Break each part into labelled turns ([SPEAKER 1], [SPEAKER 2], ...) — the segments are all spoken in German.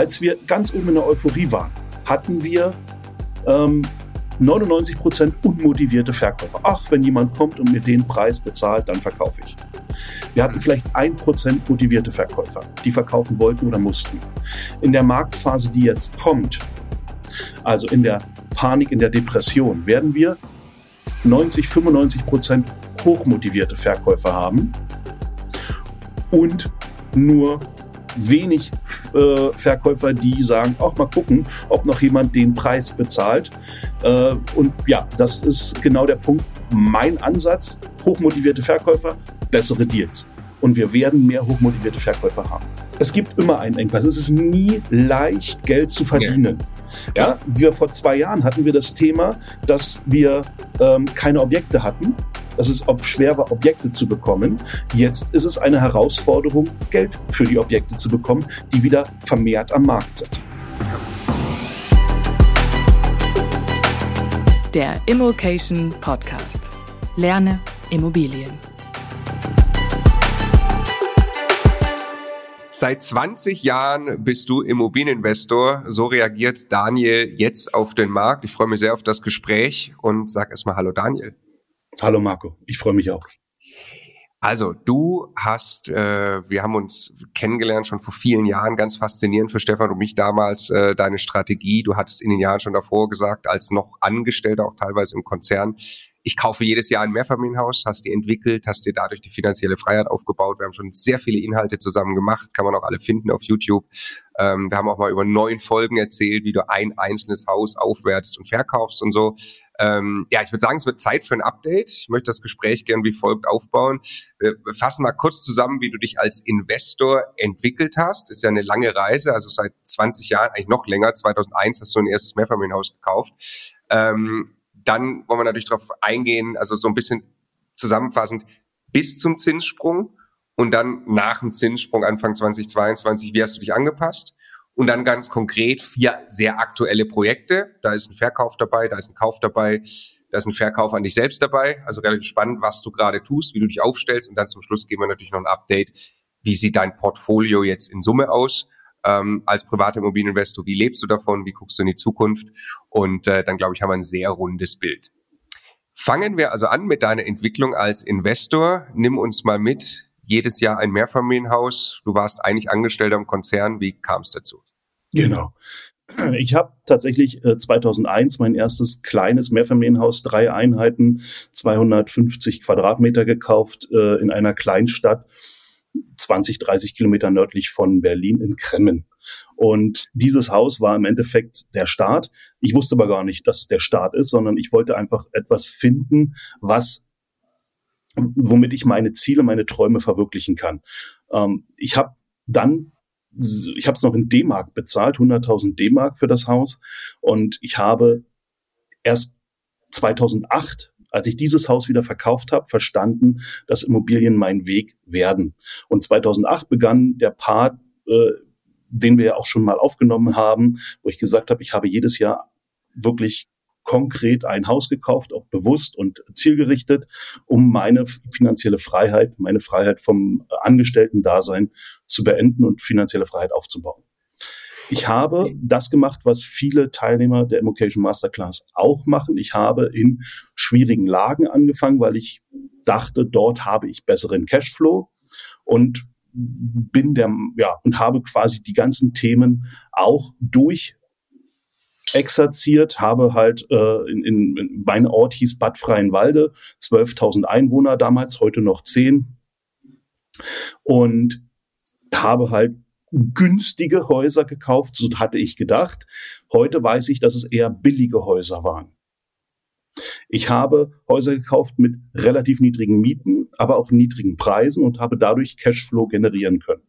[SPEAKER 1] als wir ganz oben in der Euphorie waren, hatten wir ähm, 99 Prozent unmotivierte Verkäufer. Ach, wenn jemand kommt und mir den Preis bezahlt, dann verkaufe ich. Wir hatten vielleicht ein Prozent motivierte Verkäufer, die verkaufen wollten oder mussten. In der Marktphase, die jetzt kommt, also in der Panik, in der Depression, werden wir 90, 95 Prozent hochmotivierte Verkäufer haben und nur wenig äh, Verkäufer, die sagen, auch mal gucken, ob noch jemand den Preis bezahlt. Äh, und ja, das ist genau der Punkt. Mein Ansatz, hochmotivierte Verkäufer, bessere Deals. Und wir werden mehr hochmotivierte Verkäufer haben. Es gibt immer einen Engpass. Es ist nie leicht, Geld zu verdienen. Ja. Ja, wir vor zwei Jahren hatten wir das Thema, dass wir ähm, keine Objekte hatten dass es schwer war, Objekte zu bekommen. Jetzt ist es eine Herausforderung, Geld für die Objekte zu bekommen, die wieder vermehrt am Markt sind.
[SPEAKER 2] Der Immokation Podcast. Lerne Immobilien.
[SPEAKER 3] Seit 20 Jahren bist du Immobilieninvestor. So reagiert Daniel jetzt auf den Markt. Ich freue mich sehr auf das Gespräch und sag erstmal Hallo Daniel.
[SPEAKER 1] Hallo Marco, ich freue mich auch.
[SPEAKER 3] Also du hast, äh, wir haben uns kennengelernt schon vor vielen Jahren, ganz faszinierend für Stefan und mich damals äh, deine Strategie. Du hattest in den Jahren schon davor gesagt, als noch Angestellter, auch teilweise im Konzern, ich kaufe jedes Jahr ein Mehrfamilienhaus, hast die entwickelt, hast dir dadurch die finanzielle Freiheit aufgebaut. Wir haben schon sehr viele Inhalte zusammen gemacht, kann man auch alle finden auf YouTube. Ähm, wir haben auch mal über neun Folgen erzählt, wie du ein einzelnes Haus aufwertest und verkaufst und so. Ähm, ja, ich würde sagen, es wird Zeit für ein Update. Ich möchte das Gespräch gern wie folgt aufbauen. Wir fassen mal kurz zusammen, wie du dich als Investor entwickelt hast. Ist ja eine lange Reise, also seit 20 Jahren, eigentlich noch länger. 2001 hast du ein erstes Mehrfamilienhaus gekauft. Ähm, dann wollen wir natürlich darauf eingehen, also so ein bisschen zusammenfassend, bis zum Zinssprung und dann nach dem Zinssprung Anfang 2022, wie hast du dich angepasst? Und dann ganz konkret vier sehr aktuelle Projekte. Da ist ein Verkauf dabei, da ist ein Kauf dabei, da ist ein Verkauf an dich selbst dabei. Also relativ spannend, was du gerade tust, wie du dich aufstellst. Und dann zum Schluss geben wir natürlich noch ein Update. Wie sieht dein Portfolio jetzt in Summe aus? Ähm, als privater Immobilieninvestor, wie lebst du davon? Wie guckst du in die Zukunft? Und äh, dann, glaube ich, haben wir ein sehr rundes Bild. Fangen wir also an mit deiner Entwicklung als Investor. Nimm uns mal mit. Jedes Jahr ein Mehrfamilienhaus. Du warst eigentlich Angestellter im Konzern. Wie kam es dazu?
[SPEAKER 1] Genau. Ich habe tatsächlich äh, 2001 mein erstes kleines Mehrfamilienhaus, drei Einheiten, 250 Quadratmeter gekauft äh, in einer Kleinstadt, 20, 30 Kilometer nördlich von Berlin in Kremmen. Und dieses Haus war im Endeffekt der Start. Ich wusste aber gar nicht, dass es der Start ist, sondern ich wollte einfach etwas finden, was womit ich meine Ziele, meine Träume verwirklichen kann. Ähm, ich habe dann ich habe es noch in D-Mark bezahlt, 100.000 D-Mark für das Haus. Und ich habe erst 2008, als ich dieses Haus wieder verkauft habe, verstanden, dass Immobilien mein Weg werden. Und 2008 begann der Part, äh, den wir ja auch schon mal aufgenommen haben, wo ich gesagt habe, ich habe jedes Jahr wirklich konkret ein Haus gekauft, auch bewusst und zielgerichtet, um meine finanzielle Freiheit, meine Freiheit vom Angestellten-Dasein zu beenden und finanzielle Freiheit aufzubauen. Ich habe das gemacht, was viele Teilnehmer der Immocation Masterclass auch machen. Ich habe in schwierigen Lagen angefangen, weil ich dachte, dort habe ich besseren Cashflow und bin der, ja, und habe quasi die ganzen Themen auch durch exerziert, habe halt äh, in, in, in mein Ort hieß Bad Freienwalde, 12.000 Einwohner damals, heute noch 10 und habe halt günstige Häuser gekauft, so hatte ich gedacht. Heute weiß ich, dass es eher billige Häuser waren. Ich habe Häuser gekauft mit relativ niedrigen Mieten, aber auch niedrigen Preisen und habe dadurch Cashflow generieren können.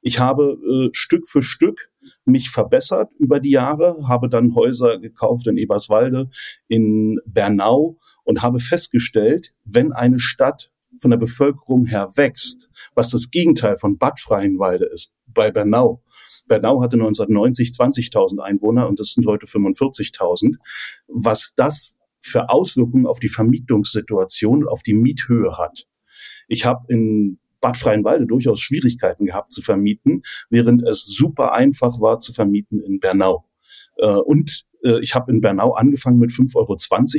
[SPEAKER 1] Ich habe äh, Stück für Stück mich verbessert über die Jahre, habe dann Häuser gekauft in Eberswalde, in Bernau und habe festgestellt, wenn eine Stadt von der Bevölkerung her wächst, was das Gegenteil von Bad Freienwalde ist, bei Bernau. Bernau hatte 1990 20.000 Einwohner und das sind heute 45.000. Was das für Auswirkungen auf die Vermietungssituation, auf die Miethöhe hat. Ich habe in Bad Freienwalde durchaus Schwierigkeiten gehabt zu vermieten, während es super einfach war zu vermieten in Bernau. Äh, und äh, ich habe in Bernau angefangen mit 5,20 Euro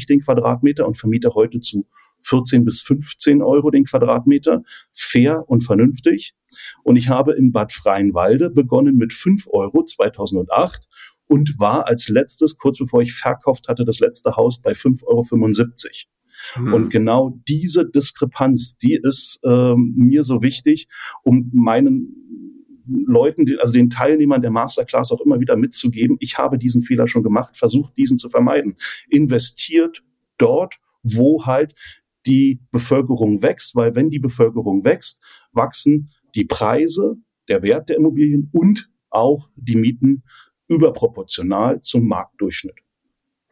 [SPEAKER 1] den Quadratmeter und vermiete heute zu 14 bis 15 Euro den Quadratmeter, fair und vernünftig. Und ich habe in Bad Freienwalde begonnen mit 5 Euro 2008 und war als letztes, kurz bevor ich verkauft hatte, das letzte Haus bei 5,75 Euro. Mhm. Und genau diese Diskrepanz, die ist ähm, mir so wichtig, um meinen Leuten, also den Teilnehmern der Masterclass auch immer wieder mitzugeben, ich habe diesen Fehler schon gemacht, versucht diesen zu vermeiden. Investiert dort, wo halt die Bevölkerung wächst, weil wenn die Bevölkerung wächst, wachsen die Preise, der Wert der Immobilien und auch die Mieten überproportional zum Marktdurchschnitt.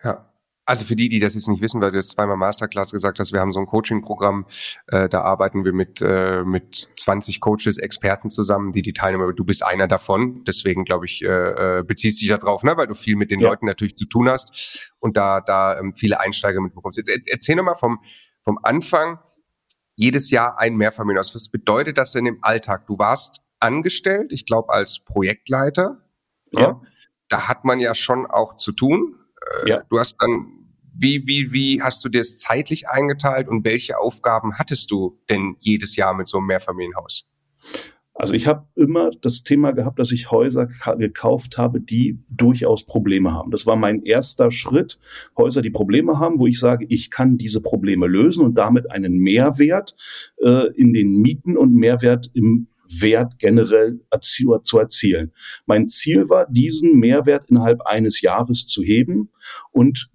[SPEAKER 3] Ja. Also für die, die das jetzt nicht wissen, weil du jetzt zweimal Masterclass gesagt hast, wir haben so ein Coaching-Programm, äh, da arbeiten wir mit, äh, mit 20 Coaches, Experten zusammen, die die Teilnehmer, du bist einer davon, deswegen glaube ich, äh, äh beziehst dich da drauf, ne? weil du viel mit den ja. Leuten natürlich zu tun hast und da, da ähm, viele Einsteiger mitbekommst. Jetzt erzähl nochmal vom, vom Anfang, jedes Jahr ein Mehrfamilienhaus. Was bedeutet das denn im Alltag? Du warst angestellt, ich glaube als Projektleiter. Ja. ja. Da hat man ja schon auch zu tun. Äh, ja. Du hast dann, wie, wie, wie hast du dir das zeitlich eingeteilt und welche Aufgaben hattest du denn jedes Jahr mit so einem Mehrfamilienhaus?
[SPEAKER 1] Also ich habe immer das Thema gehabt, dass ich Häuser gekauft habe, die durchaus Probleme haben. Das war mein erster Schritt, Häuser, die Probleme haben, wo ich sage, ich kann diese Probleme lösen und damit einen Mehrwert äh, in den Mieten und Mehrwert im Wert generell zu erzielen. Mein Ziel war, diesen Mehrwert innerhalb eines Jahres zu heben und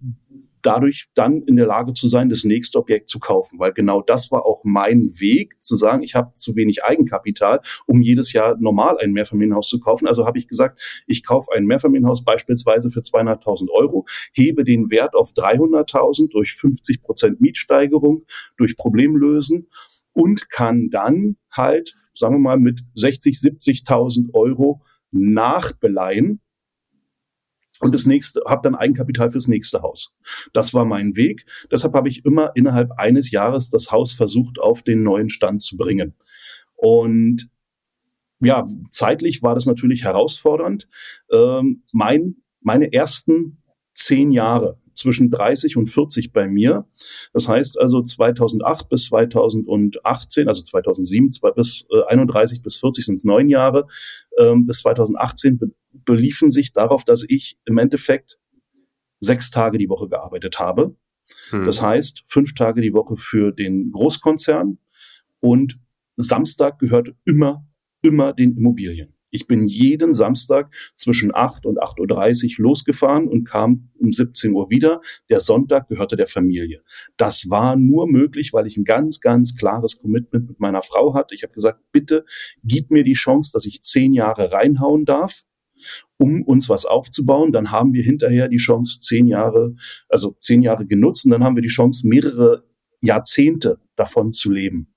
[SPEAKER 1] dadurch dann in der Lage zu sein, das nächste Objekt zu kaufen. Weil genau das war auch mein Weg, zu sagen, ich habe zu wenig Eigenkapital, um jedes Jahr normal ein Mehrfamilienhaus zu kaufen. Also habe ich gesagt, ich kaufe ein Mehrfamilienhaus beispielsweise für 200.000 Euro, hebe den Wert auf 300.000 durch 50 Prozent Mietsteigerung, durch Problemlösen und kann dann halt, sagen wir mal, mit 60, 70.000 Euro nachbeleihen und das nächste, habe dann Eigenkapital fürs nächste Haus. Das war mein Weg. Deshalb habe ich immer innerhalb eines Jahres das Haus versucht, auf den neuen Stand zu bringen. Und ja, zeitlich war das natürlich herausfordernd. Ähm, mein, meine ersten zehn Jahre zwischen 30 und 40 bei mir. Das heißt also 2008 bis 2018, also 2007 bis äh, 31 bis 40 sind es neun Jahre, ähm, bis 2018 be beliefen sich darauf, dass ich im Endeffekt sechs Tage die Woche gearbeitet habe. Hm. Das heißt, fünf Tage die Woche für den Großkonzern und Samstag gehört immer, immer den Immobilien. Ich bin jeden Samstag zwischen 8 und 8.30 Uhr losgefahren und kam um 17 Uhr wieder. Der Sonntag gehörte der Familie. Das war nur möglich, weil ich ein ganz, ganz klares Commitment mit meiner Frau hatte. Ich habe gesagt, bitte gib mir die Chance, dass ich zehn Jahre reinhauen darf um uns was aufzubauen. Dann haben wir hinterher die Chance, zehn Jahre, also zehn Jahre genutzt und dann haben wir die Chance, mehrere Jahrzehnte davon zu leben.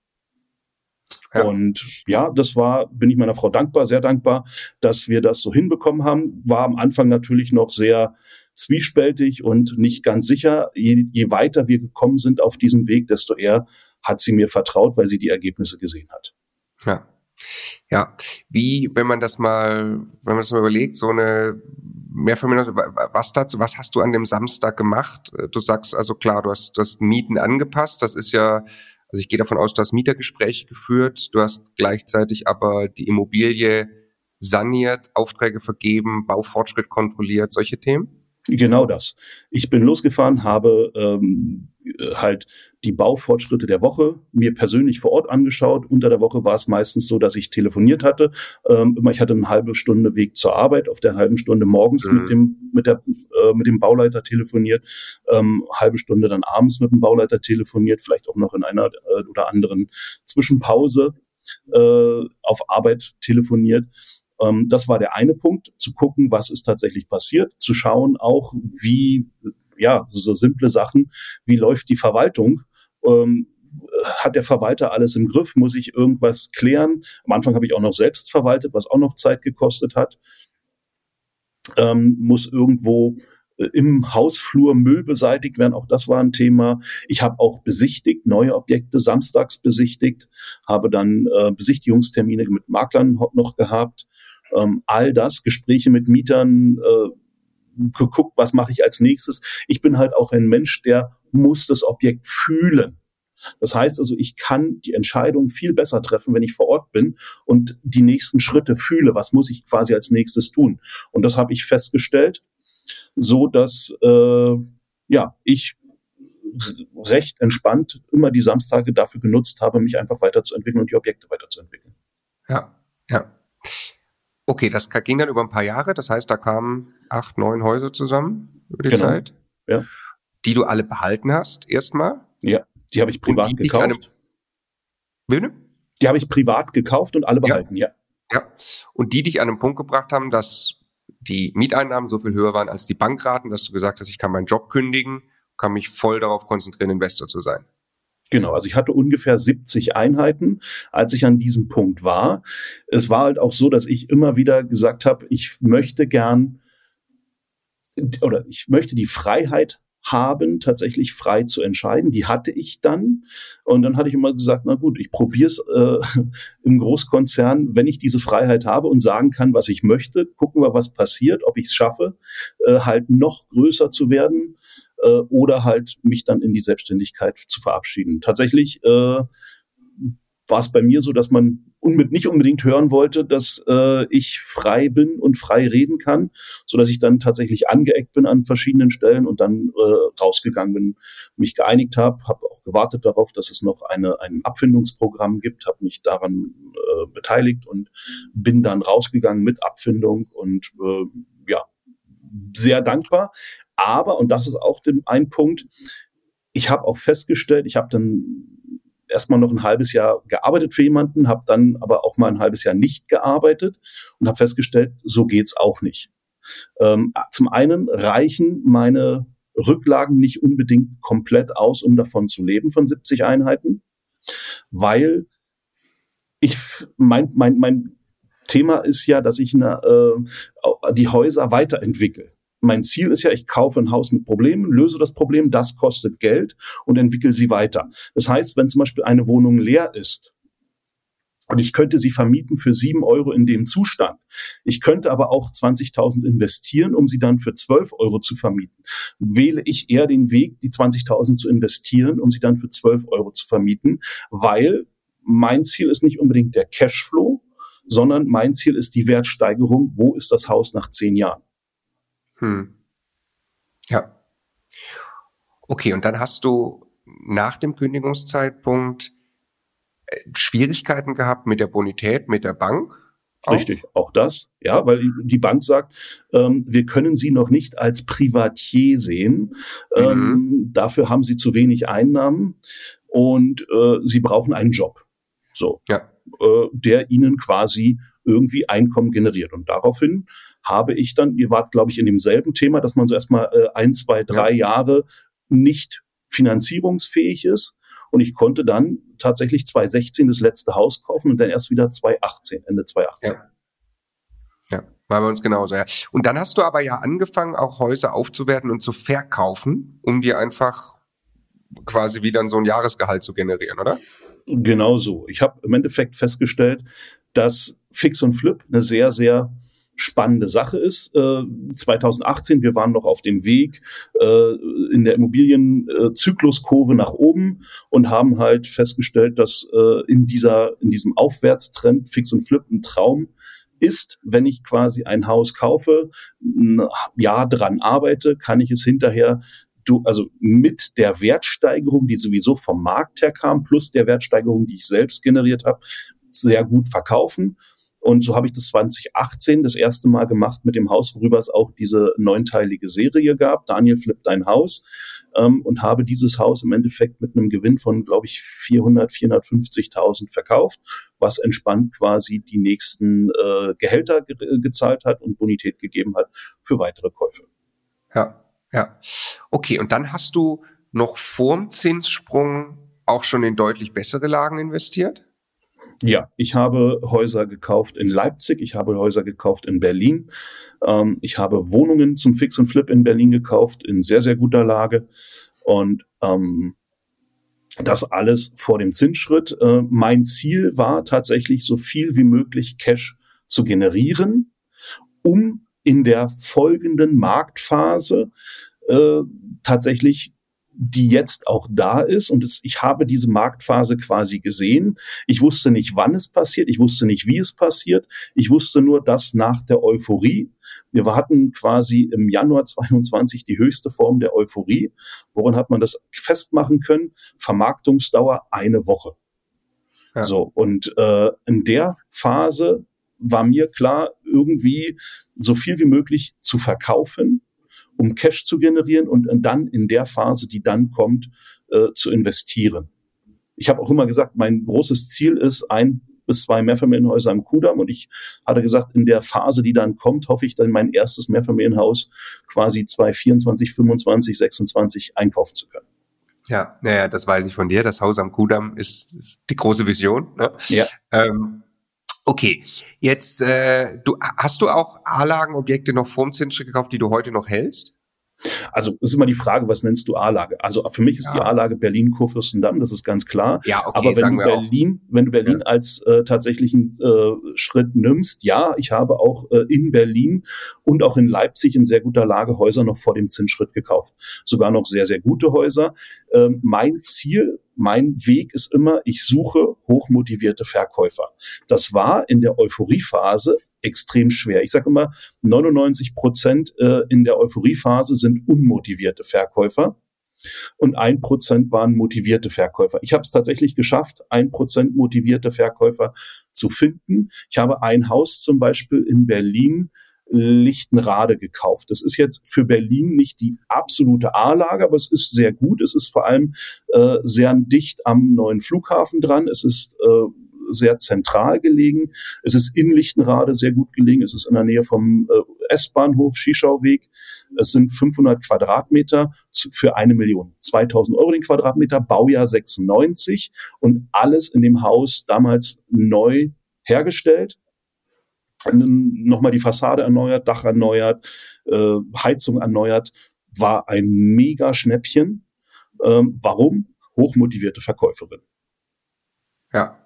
[SPEAKER 1] Ja. Und ja, das war, bin ich meiner Frau dankbar, sehr dankbar, dass wir das so hinbekommen haben. War am Anfang natürlich noch sehr zwiespältig und nicht ganz sicher. Je, je weiter wir gekommen sind auf diesem Weg, desto eher hat sie mir vertraut, weil sie die Ergebnisse gesehen hat.
[SPEAKER 3] Ja. Ja, wie, wenn man das mal, wenn man das mal überlegt, so eine Mehrfamilien, was dazu, was hast du an dem Samstag gemacht? Du sagst also klar, du hast, du hast Mieten angepasst, das ist ja also ich gehe davon aus, du hast Mietergespräche geführt, du hast gleichzeitig aber die Immobilie saniert, Aufträge vergeben, Baufortschritt kontrolliert, solche Themen?
[SPEAKER 1] Genau das. Ich bin losgefahren, habe ähm, halt die Baufortschritte der Woche mir persönlich vor Ort angeschaut. Unter der Woche war es meistens so, dass ich telefoniert hatte. Ähm, immer ich hatte eine halbe Stunde Weg zur Arbeit. Auf der halben Stunde morgens mhm. mit dem mit der äh, mit dem Bauleiter telefoniert, ähm, halbe Stunde dann abends mit dem Bauleiter telefoniert, vielleicht auch noch in einer äh, oder anderen Zwischenpause äh, auf Arbeit telefoniert ähm, das war der eine Punkt, zu gucken, was ist tatsächlich passiert, zu schauen auch, wie, ja, so simple Sachen, wie läuft die Verwaltung, ähm, hat der Verwalter alles im Griff? Muss ich irgendwas klären? Am Anfang habe ich auch noch selbst verwaltet, was auch noch Zeit gekostet hat. Ähm, muss irgendwo im Hausflur Müll beseitigt werden, auch das war ein Thema. Ich habe auch besichtigt, neue Objekte samstags besichtigt, habe dann äh, Besichtigungstermine mit Maklern noch gehabt. Ähm, all das, Gespräche mit Mietern, äh, geguckt, was mache ich als nächstes. Ich bin halt auch ein Mensch, der muss das Objekt fühlen. Das heißt also, ich kann die Entscheidung viel besser treffen, wenn ich vor Ort bin und die nächsten Schritte fühle. Was muss ich quasi als nächstes tun? Und das habe ich festgestellt, so dass äh, ja ich recht entspannt immer die Samstage dafür genutzt habe, mich einfach weiterzuentwickeln und die Objekte weiterzuentwickeln.
[SPEAKER 3] Ja, ja. Okay, das ging dann über ein paar Jahre. Das heißt, da kamen acht, neun Häuser zusammen über die genau. Zeit.
[SPEAKER 1] Ja.
[SPEAKER 3] Die du alle behalten hast, erstmal.
[SPEAKER 1] Ja. Die habe ich privat gekauft.
[SPEAKER 3] Bitte?
[SPEAKER 1] Die habe ich privat gekauft und alle behalten, ja.
[SPEAKER 3] ja. Ja. Und die dich an einen Punkt gebracht haben, dass die Mieteinnahmen so viel höher waren als die Bankraten, dass du gesagt hast, ich kann meinen Job kündigen, kann mich voll darauf konzentrieren, Investor zu sein.
[SPEAKER 1] Genau, also ich hatte ungefähr 70 Einheiten, als ich an diesem Punkt war. Es war halt auch so, dass ich immer wieder gesagt habe, ich möchte gern oder ich möchte die Freiheit haben, tatsächlich frei zu entscheiden. Die hatte ich dann. Und dann hatte ich immer gesagt, na gut, ich probiere es äh, im Großkonzern, wenn ich diese Freiheit habe und sagen kann, was ich möchte, gucken wir, was passiert, ob ich es schaffe, äh, halt noch größer zu werden äh, oder halt mich dann in die Selbstständigkeit zu verabschieden. Tatsächlich äh, war es bei mir so, dass man unbedingt, nicht unbedingt hören wollte, dass äh, ich frei bin und frei reden kann, so dass ich dann tatsächlich angeeckt bin an verschiedenen Stellen und dann äh, rausgegangen bin, mich geeinigt habe, habe auch gewartet darauf, dass es noch eine ein Abfindungsprogramm gibt, habe mich daran äh, beteiligt und bin dann rausgegangen mit Abfindung und äh, sehr dankbar. Aber und das ist auch ein Punkt, ich habe auch festgestellt, ich habe dann erstmal noch ein halbes Jahr gearbeitet für jemanden, habe dann aber auch mal ein halbes Jahr nicht gearbeitet und habe festgestellt, so geht's auch nicht. Ähm, zum einen reichen meine Rücklagen nicht unbedingt komplett aus, um davon zu leben von 70 Einheiten, weil ich mein mein mein Thema ist ja, dass ich eine, äh, die Häuser weiterentwickle mein Ziel ist ja, ich kaufe ein Haus mit Problemen, löse das Problem, das kostet Geld und entwickle sie weiter. Das heißt, wenn zum Beispiel eine Wohnung leer ist, und ich könnte sie vermieten für sieben Euro in dem Zustand. Ich könnte aber auch 20.000 investieren, um sie dann für 12 Euro zu vermieten. Wähle ich eher den Weg, die 20.000 zu investieren, um sie dann für 12 Euro zu vermieten, weil mein Ziel ist nicht unbedingt der Cashflow, sondern mein Ziel ist die Wertsteigerung. Wo ist das Haus nach zehn Jahren?
[SPEAKER 3] Hm. Ja. Okay, und dann hast du nach dem Kündigungszeitpunkt äh, Schwierigkeiten gehabt mit der Bonität, mit der Bank?
[SPEAKER 1] Auch? Richtig, auch das, ja, weil die Bank sagt, ähm, wir können Sie noch nicht als Privatier sehen. Ähm, mhm. Dafür haben Sie zu wenig Einnahmen und äh, Sie brauchen einen Job. So, ja. Äh, der Ihnen quasi irgendwie Einkommen generiert. Und daraufhin habe ich dann, ihr wart, glaube ich, in demselben Thema, dass man so erstmal äh, ein, zwei, drei ja. Jahre nicht finanzierungsfähig ist. Und ich konnte dann tatsächlich 2016 das letzte Haus kaufen und dann erst wieder 2018, Ende 2018.
[SPEAKER 3] Ja. Ja, war bei uns genauso, ja. Und dann hast du aber ja angefangen, auch Häuser aufzuwerten und zu verkaufen, um dir einfach quasi wieder so ein Jahresgehalt zu generieren, oder?
[SPEAKER 1] Genau so. Ich habe im Endeffekt festgestellt, dass Fix und Flip eine sehr, sehr spannende Sache ist. Äh, 2018, wir waren noch auf dem Weg äh, in der Immobilienzykluskurve nach oben und haben halt festgestellt, dass äh, in dieser in diesem Aufwärtstrend Fix und Flip ein Traum ist, wenn ich quasi ein Haus kaufe, ein Jahr dran arbeite, kann ich es hinterher du, also mit der Wertsteigerung, die sowieso vom Markt her kam, plus der Wertsteigerung, die ich selbst generiert habe, sehr gut verkaufen. Und so habe ich das 2018 das erste Mal gemacht mit dem Haus, worüber es auch diese neunteilige Serie gab. Daniel flippt ein Haus. Ähm, und habe dieses Haus im Endeffekt mit einem Gewinn von, glaube ich, 400, 450.000 verkauft, was entspannt quasi die nächsten äh, Gehälter ge gezahlt hat und Bonität gegeben hat für weitere Käufe.
[SPEAKER 3] Ja, ja. Okay, und dann hast du noch vorm Zinssprung auch schon in deutlich bessere Lagen investiert?
[SPEAKER 1] Ja, ich habe Häuser gekauft in Leipzig, ich habe Häuser gekauft in Berlin, ähm, ich habe Wohnungen zum Fix und Flip in Berlin gekauft, in sehr, sehr guter Lage. Und ähm, das alles vor dem Zinsschritt. Äh, mein Ziel war tatsächlich, so viel wie möglich Cash zu generieren, um in der folgenden Marktphase äh, tatsächlich die jetzt auch da ist und es, ich habe diese Marktphase quasi gesehen. Ich wusste nicht, wann es passiert, ich wusste nicht, wie es passiert. Ich wusste nur, dass nach der Euphorie, wir hatten quasi im Januar 22 die höchste Form der Euphorie. Woran hat man das festmachen können? Vermarktungsdauer eine Woche. Ja. So und äh, in der Phase war mir klar, irgendwie so viel wie möglich zu verkaufen um Cash zu generieren und dann in der Phase, die dann kommt, äh, zu investieren. Ich habe auch immer gesagt, mein großes Ziel ist, ein bis zwei Mehrfamilienhäuser am Kudamm. Und ich hatte gesagt, in der Phase, die dann kommt, hoffe ich dann mein erstes Mehrfamilienhaus quasi 2024, 25, 26 einkaufen zu können.
[SPEAKER 3] Ja, naja, das weiß ich von dir. Das Haus am Kudamm ist, ist die große Vision. Ne?
[SPEAKER 1] Ja.
[SPEAKER 3] Ähm, okay, jetzt äh, du hast du auch A-Lagenobjekte noch vorm Zinsschritt gekauft, die du heute noch hältst?
[SPEAKER 1] Also es ist immer die Frage, was nennst du A-Lage? Also für mich ist ja. die A-Lage Berlin Kurfürstendamm, das ist ganz klar.
[SPEAKER 3] Ja, okay,
[SPEAKER 1] Aber wenn du Berlin, auch. wenn du Berlin ja. als äh, tatsächlichen äh, Schritt nimmst, ja, ich habe auch äh, in Berlin und auch in Leipzig in sehr guter Lage Häuser noch vor dem Zinsschritt gekauft. Sogar noch sehr, sehr gute Häuser. Ähm, mein Ziel mein Weg ist immer, ich suche hochmotivierte Verkäufer. Das war in der Euphoriephase extrem schwer. Ich sage immer, 99 Prozent äh, in der Euphoriephase sind unmotivierte Verkäufer und ein Prozent waren motivierte Verkäufer. Ich habe es tatsächlich geschafft, ein Prozent motivierte Verkäufer zu finden. Ich habe ein Haus zum Beispiel in Berlin Lichtenrade gekauft. Das ist jetzt für Berlin nicht die absolute A-Lage, aber es ist sehr gut. Es ist vor allem äh, sehr dicht am neuen Flughafen dran. Es ist äh, sehr zentral gelegen. Es ist in Lichtenrade sehr gut gelegen. Es ist in der Nähe vom äh, S-Bahnhof, Schischauweg. Es sind 500 Quadratmeter für eine Million. 2000 Euro den Quadratmeter, Baujahr 96 und alles in dem Haus damals neu hergestellt. Nochmal die Fassade erneuert, Dach erneuert, äh, Heizung erneuert. War ein mega Schnäppchen. Ähm, warum? Hochmotivierte Verkäuferin.
[SPEAKER 3] Ja,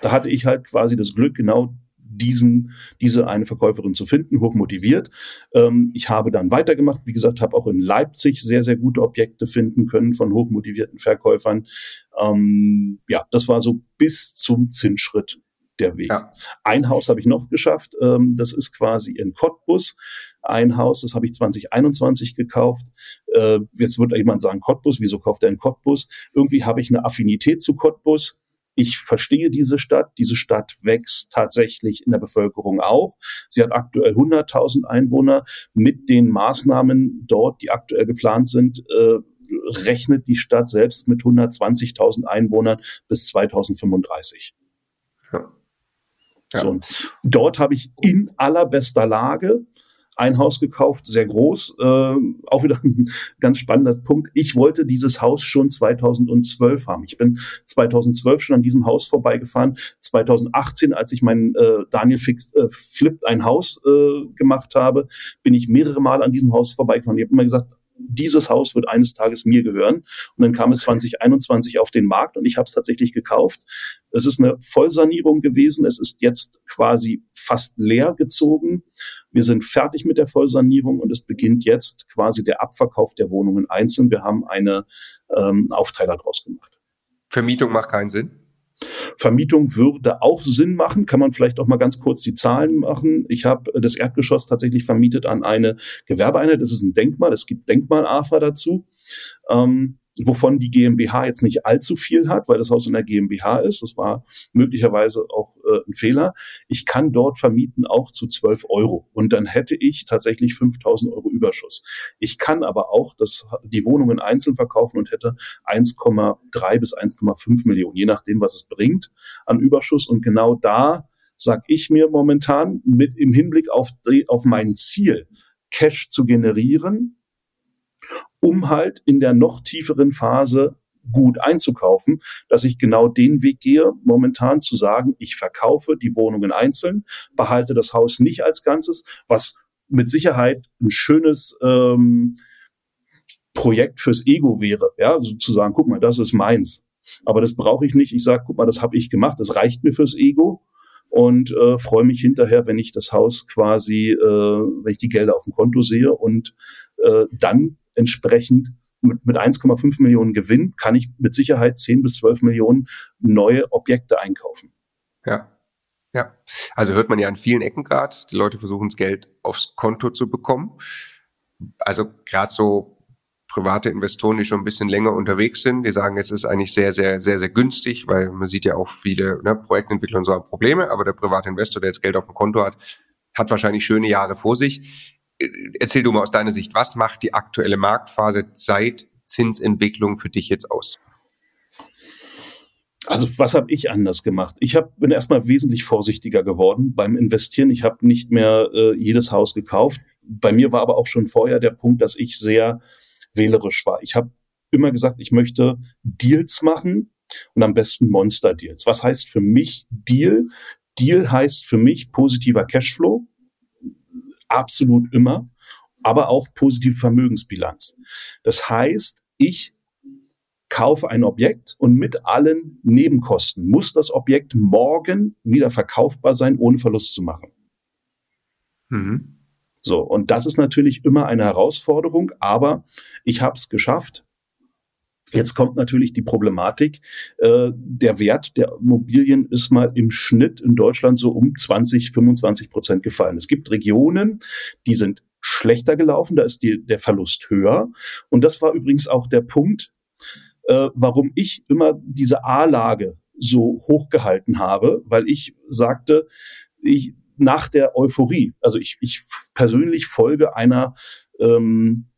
[SPEAKER 1] da hatte ich halt quasi das Glück, genau diesen, diese eine Verkäuferin zu finden, hochmotiviert. Ähm, ich habe dann weitergemacht, wie gesagt, habe auch in Leipzig sehr, sehr gute Objekte finden können von hochmotivierten Verkäufern. Ähm, ja, das war so bis zum Zinsschritt der Weg. Ja. Ein Haus habe ich noch geschafft, ähm, das ist quasi in Cottbus. Ein Haus, das habe ich 2021 gekauft. Äh, jetzt wird jemand sagen, Cottbus, wieso kauft er in Cottbus? Irgendwie habe ich eine Affinität zu Cottbus ich verstehe diese Stadt. Diese Stadt wächst tatsächlich in der Bevölkerung auch. Sie hat aktuell 100.000 Einwohner. Mit den Maßnahmen dort, die aktuell geplant sind, äh, rechnet die Stadt selbst mit 120.000 Einwohnern bis 2035. Ja. So, dort habe ich in allerbester Lage ein Haus gekauft, sehr groß. Äh, auch wieder ein ganz spannender Punkt. Ich wollte dieses Haus schon 2012 haben. Ich bin 2012 schon an diesem Haus vorbeigefahren. 2018, als ich mein äh, Daniel Fix, äh, Flippt ein Haus äh, gemacht habe, bin ich mehrere Mal an diesem Haus vorbeigefahren. Ich habe immer gesagt, dieses Haus wird eines Tages mir gehören. Und dann kam es 2021 auf den Markt und ich habe es tatsächlich gekauft. Es ist eine Vollsanierung gewesen. Es ist jetzt quasi fast leer gezogen. Wir sind fertig mit der Vollsanierung und es beginnt jetzt quasi der Abverkauf der Wohnungen einzeln. Wir haben eine ähm, Aufteiler draus gemacht.
[SPEAKER 3] Vermietung macht keinen Sinn?
[SPEAKER 1] Vermietung würde auch Sinn machen. Kann man vielleicht auch mal ganz kurz die Zahlen machen. Ich habe das Erdgeschoss tatsächlich vermietet an eine Gewerbeeinheit. Das ist ein Denkmal. Es gibt Denkmal-AFA dazu. Ähm, wovon die GmbH jetzt nicht allzu viel hat, weil das Haus in der GmbH ist. Das war möglicherweise auch äh, ein Fehler. Ich kann dort vermieten auch zu 12 Euro und dann hätte ich tatsächlich 5000 Euro Überschuss. Ich kann aber auch das, die Wohnungen einzeln verkaufen und hätte 1,3 bis 1,5 Millionen, je nachdem, was es bringt an Überschuss. Und genau da sag ich mir momentan mit im Hinblick auf, die, auf mein Ziel, Cash zu generieren, um halt in der noch tieferen Phase gut einzukaufen, dass ich genau den Weg gehe, momentan zu sagen, ich verkaufe die Wohnungen einzeln, behalte das Haus nicht als Ganzes, was mit Sicherheit ein schönes ähm, Projekt fürs Ego wäre, ja, sozusagen, guck mal, das ist meins. Aber das brauche ich nicht. Ich sage, guck mal, das habe ich gemacht, das reicht mir fürs Ego und äh, freue mich hinterher, wenn ich das Haus quasi, äh, wenn ich die Gelder auf dem Konto sehe und äh, dann entsprechend mit, mit 1,5 Millionen Gewinn kann ich mit Sicherheit 10 bis 12 Millionen neue Objekte einkaufen.
[SPEAKER 3] Ja. Ja, also hört man ja an vielen Ecken gerade, die Leute versuchen das Geld aufs Konto zu bekommen. Also gerade so private Investoren, die schon ein bisschen länger unterwegs sind, die sagen, es ist eigentlich sehr, sehr, sehr, sehr günstig, weil man sieht ja auch viele ne, Projektentwickler und so haben Probleme, aber der private Investor, der jetzt Geld auf dem Konto hat, hat wahrscheinlich schöne Jahre vor sich. Erzähl du mal aus deiner Sicht, was macht die aktuelle Marktphase seit Zinsentwicklung für dich jetzt aus?
[SPEAKER 1] Also was habe ich anders gemacht? Ich hab, bin erstmal wesentlich vorsichtiger geworden beim Investieren. Ich habe nicht mehr äh, jedes Haus gekauft. Bei mir war aber auch schon vorher der Punkt, dass ich sehr wählerisch war. Ich habe immer gesagt, ich möchte Deals machen und am besten Monster-Deals. Was heißt für mich Deal? Deal heißt für mich positiver Cashflow, absolut immer, aber auch positive Vermögensbilanz. Das heißt, ich kaufe ein Objekt und mit allen Nebenkosten muss das Objekt morgen wieder verkaufbar sein, ohne Verlust zu machen. Mhm. So, und das ist natürlich immer eine Herausforderung, aber ich habe es geschafft. Jetzt kommt natürlich die Problematik, äh, der Wert der Immobilien ist mal im Schnitt in Deutschland so um 20, 25 Prozent gefallen. Es gibt Regionen, die sind schlechter gelaufen, da ist die, der Verlust höher. Und das war übrigens auch der Punkt, äh, warum ich immer diese A-Lage so hochgehalten habe, weil ich sagte, ich, nach der Euphorie. Also ich, ich persönlich folge einer ähm,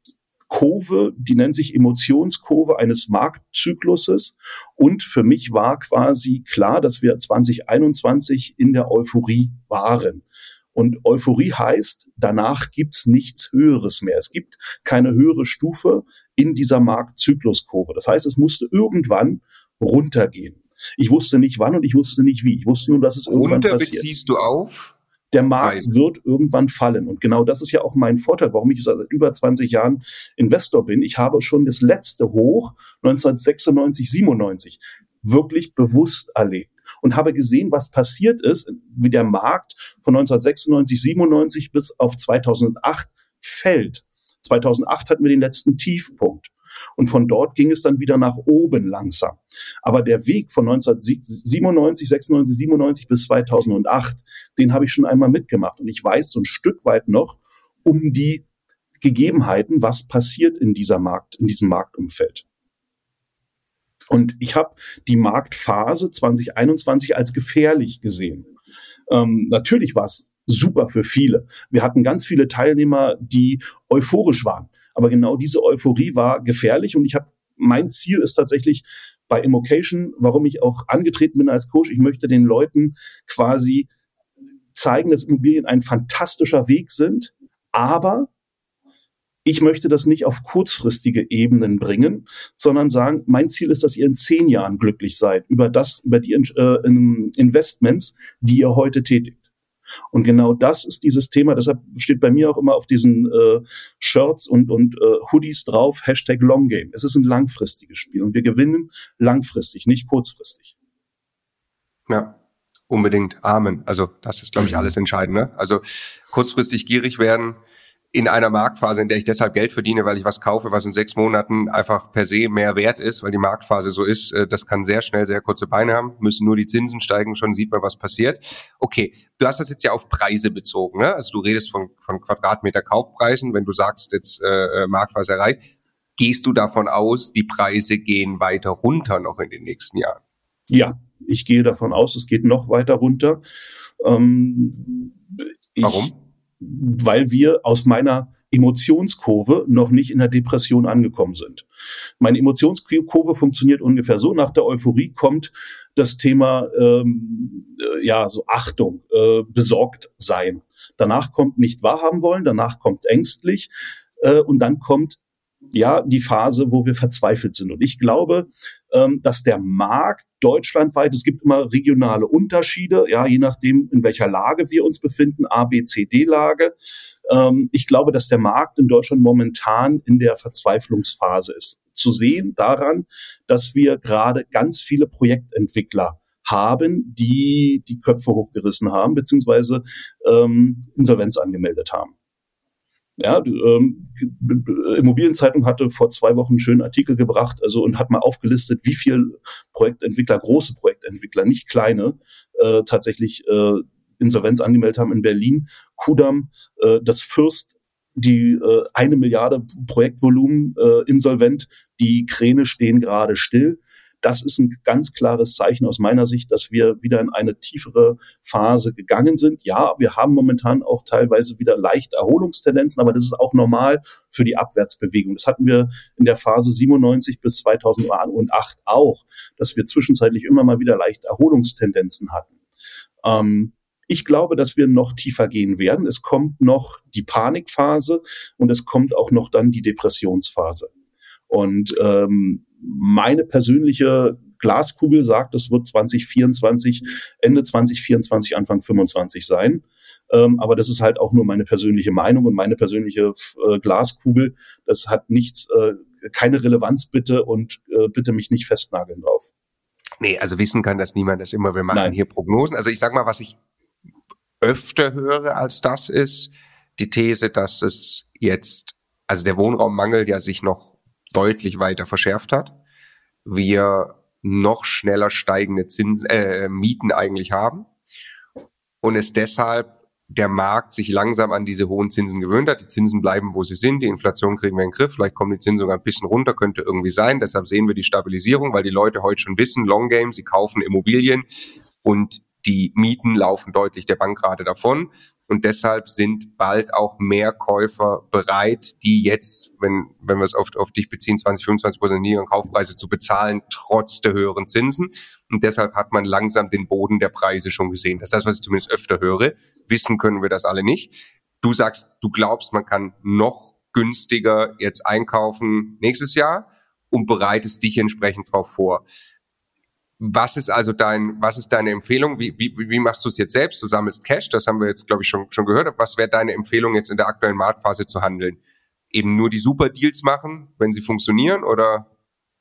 [SPEAKER 1] Kurve, die nennt sich Emotionskurve eines Marktzykluses. Und für mich war quasi klar, dass wir 2021 in der Euphorie waren. Und Euphorie heißt, danach gibt's nichts Höheres mehr. Es gibt keine höhere Stufe in dieser Marktzykluskurve. Das heißt, es musste irgendwann runtergehen. Ich wusste nicht wann und ich wusste nicht wie. Ich wusste nur, dass es irgendwann
[SPEAKER 3] Runter passiert. beziehst du auf?
[SPEAKER 1] Der Markt Preis. wird irgendwann fallen. Und genau das ist ja auch mein Vorteil, warum ich seit über 20 Jahren Investor bin. Ich habe schon das letzte Hoch 1996, 97 wirklich bewusst erlebt und habe gesehen, was passiert ist, wie der Markt von 1996, 97 bis auf 2008 fällt. 2008 hatten wir den letzten Tiefpunkt. Und von dort ging es dann wieder nach oben langsam. Aber der Weg von 1997, 96, 97 bis 2008, den habe ich schon einmal mitgemacht. Und ich weiß so ein Stück weit noch um die Gegebenheiten, was passiert in dieser Markt, in diesem Marktumfeld. Und ich habe die Marktphase 2021 als gefährlich gesehen. Ähm, natürlich war es super für viele. Wir hatten ganz viele Teilnehmer, die euphorisch waren. Aber genau diese Euphorie war gefährlich und ich habe mein Ziel ist tatsächlich bei Immocation, warum ich auch angetreten bin als Coach. Ich möchte den Leuten quasi zeigen, dass Immobilien ein fantastischer Weg sind, aber ich möchte das nicht auf kurzfristige Ebenen bringen, sondern sagen, mein Ziel ist, dass ihr in zehn Jahren glücklich seid über das, über die äh, Investments, die ihr heute tätigt. Und genau das ist dieses Thema. Deshalb steht bei mir auch immer auf diesen äh, Shirts und, und äh, Hoodies drauf, Hashtag Long Game. Es ist ein langfristiges Spiel und wir gewinnen langfristig, nicht kurzfristig.
[SPEAKER 3] Ja, unbedingt. Amen. Also das ist, glaube ich, alles entscheidend. Ne? Also kurzfristig gierig werden, in einer Marktphase, in der ich deshalb Geld verdiene, weil ich was kaufe, was in sechs Monaten einfach per se mehr wert ist, weil die Marktphase so ist, äh, das kann sehr schnell sehr kurze Beine haben, müssen nur die Zinsen steigen, schon sieht man, was passiert. Okay, du hast das jetzt ja auf Preise bezogen, ne? Also du redest von, von Quadratmeter Kaufpreisen, wenn du sagst, jetzt äh, äh Marktphase erreicht, gehst du davon aus, die Preise gehen weiter runter noch in den nächsten Jahren?
[SPEAKER 1] Ja, ich gehe davon aus, es geht noch weiter runter. Ähm,
[SPEAKER 3] Warum?
[SPEAKER 1] Weil wir aus meiner Emotionskurve noch nicht in der Depression angekommen sind. Meine Emotionskurve funktioniert ungefähr so. Nach der Euphorie kommt das Thema ähm, äh, ja so Achtung, äh, besorgt sein. Danach kommt nicht wahrhaben wollen, danach kommt ängstlich äh, und dann kommt ja die Phase, wo wir verzweifelt sind. Und ich glaube, dass der Markt deutschlandweit, es gibt immer regionale Unterschiede, ja, je nachdem, in welcher Lage wir uns befinden, A, B, C, D-Lage. Ähm, ich glaube, dass der Markt in Deutschland momentan in der Verzweiflungsphase ist. Zu sehen daran, dass wir gerade ganz viele Projektentwickler haben, die die Köpfe hochgerissen haben, beziehungsweise ähm, Insolvenz angemeldet haben. Ja, ähm, Immobilienzeitung hatte vor zwei Wochen einen schönen Artikel gebracht, also und hat mal aufgelistet, wie viel Projektentwickler, große Projektentwickler, nicht kleine, äh, tatsächlich äh, Insolvenz angemeldet haben in Berlin. Kudam, äh, das Fürst, die äh, eine Milliarde Projektvolumen äh, insolvent, die Kräne stehen gerade still das ist ein ganz klares Zeichen aus meiner Sicht, dass wir wieder in eine tiefere Phase gegangen sind. Ja, wir haben momentan auch teilweise wieder leicht Erholungstendenzen, aber das ist auch normal für die Abwärtsbewegung. Das hatten wir in der Phase 97 bis 2008 auch, dass wir zwischenzeitlich immer mal wieder leicht Erholungstendenzen hatten. Ähm, ich glaube, dass wir noch tiefer gehen werden. Es kommt noch die Panikphase und es kommt auch noch dann die Depressionsphase. Und ähm, meine persönliche Glaskugel sagt, es wird 2024, Ende 2024, Anfang 25 sein. Ähm, aber das ist halt auch nur meine persönliche Meinung und meine persönliche äh, Glaskugel. Das hat nichts, äh, keine Relevanz bitte und äh, bitte mich nicht festnageln drauf.
[SPEAKER 3] Nee, also wissen kann das niemand, das immer, wir machen Nein. hier Prognosen. Also ich sag mal, was ich öfter höre als das ist, die These, dass es jetzt, also der Wohnraummangel ja sich noch deutlich weiter verschärft hat. Wir noch schneller steigende Zinsen, äh, Mieten eigentlich haben und es deshalb der Markt sich langsam an diese hohen Zinsen gewöhnt hat. Die Zinsen bleiben, wo sie sind. Die Inflation kriegen wir in den Griff. Vielleicht kommen die Zinsen sogar ein bisschen runter, könnte irgendwie sein. Deshalb sehen wir die Stabilisierung, weil die Leute heute schon wissen, Long Game, sie kaufen Immobilien und die Mieten laufen deutlich der Bankrate davon. Und deshalb sind bald auch mehr Käufer bereit, die jetzt, wenn, wenn wir es oft auf dich beziehen, 20, 25 Prozent niedrigen Kaufpreise zu bezahlen, trotz der höheren Zinsen. Und deshalb hat man langsam den Boden der Preise schon gesehen. Das ist das, was ich zumindest öfter höre. Wissen können wir das alle nicht. Du sagst, du glaubst, man kann noch günstiger jetzt einkaufen nächstes Jahr und bereitest dich entsprechend darauf vor. Was ist also dein, was ist deine Empfehlung? Wie, wie, wie machst du es jetzt selbst? Du sammelst Cash, das haben wir jetzt, glaube ich, schon, schon gehört. Was wäre deine Empfehlung jetzt in der aktuellen Marktphase zu handeln? Eben nur die super Deals machen, wenn sie funktionieren oder?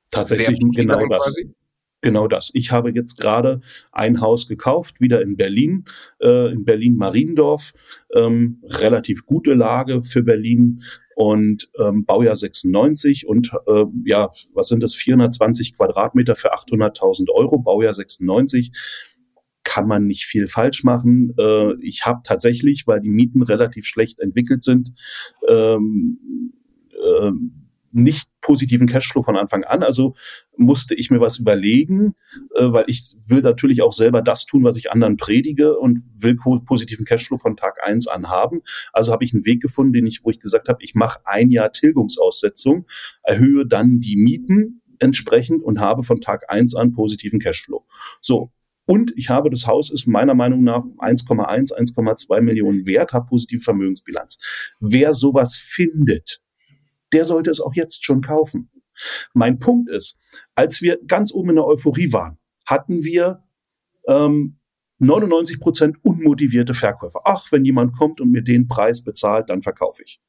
[SPEAKER 1] Tatsächlich genau das. Quasi? Genau das. Ich habe jetzt gerade ein Haus gekauft, wieder in Berlin, äh, in Berlin-Mariendorf. Ähm, relativ gute Lage für Berlin und ähm, Baujahr 96 und äh, ja, was sind das, 420 Quadratmeter für 800.000 Euro, Baujahr 96 kann man nicht viel falsch machen. Äh, ich habe tatsächlich, weil die Mieten relativ schlecht entwickelt sind, ähm, äh, nicht positiven Cashflow von Anfang an. Also musste ich mir was überlegen, äh, weil ich will natürlich auch selber das tun, was ich anderen predige und will positiven Cashflow von Tag eins an haben. Also habe ich einen Weg gefunden, den ich, wo ich gesagt habe, ich mache ein Jahr Tilgungsaussetzung, erhöhe dann die Mieten entsprechend und habe von Tag eins an positiven Cashflow. So, und ich habe, das Haus ist meiner Meinung nach 1,1, 1,2 Millionen wert, habe positive Vermögensbilanz. Wer sowas findet, der sollte es auch jetzt schon kaufen. Mein Punkt ist, als wir ganz oben in der Euphorie waren, hatten wir ähm, 99 Prozent unmotivierte Verkäufer. Ach, wenn jemand kommt und mir den Preis bezahlt, dann verkaufe ich.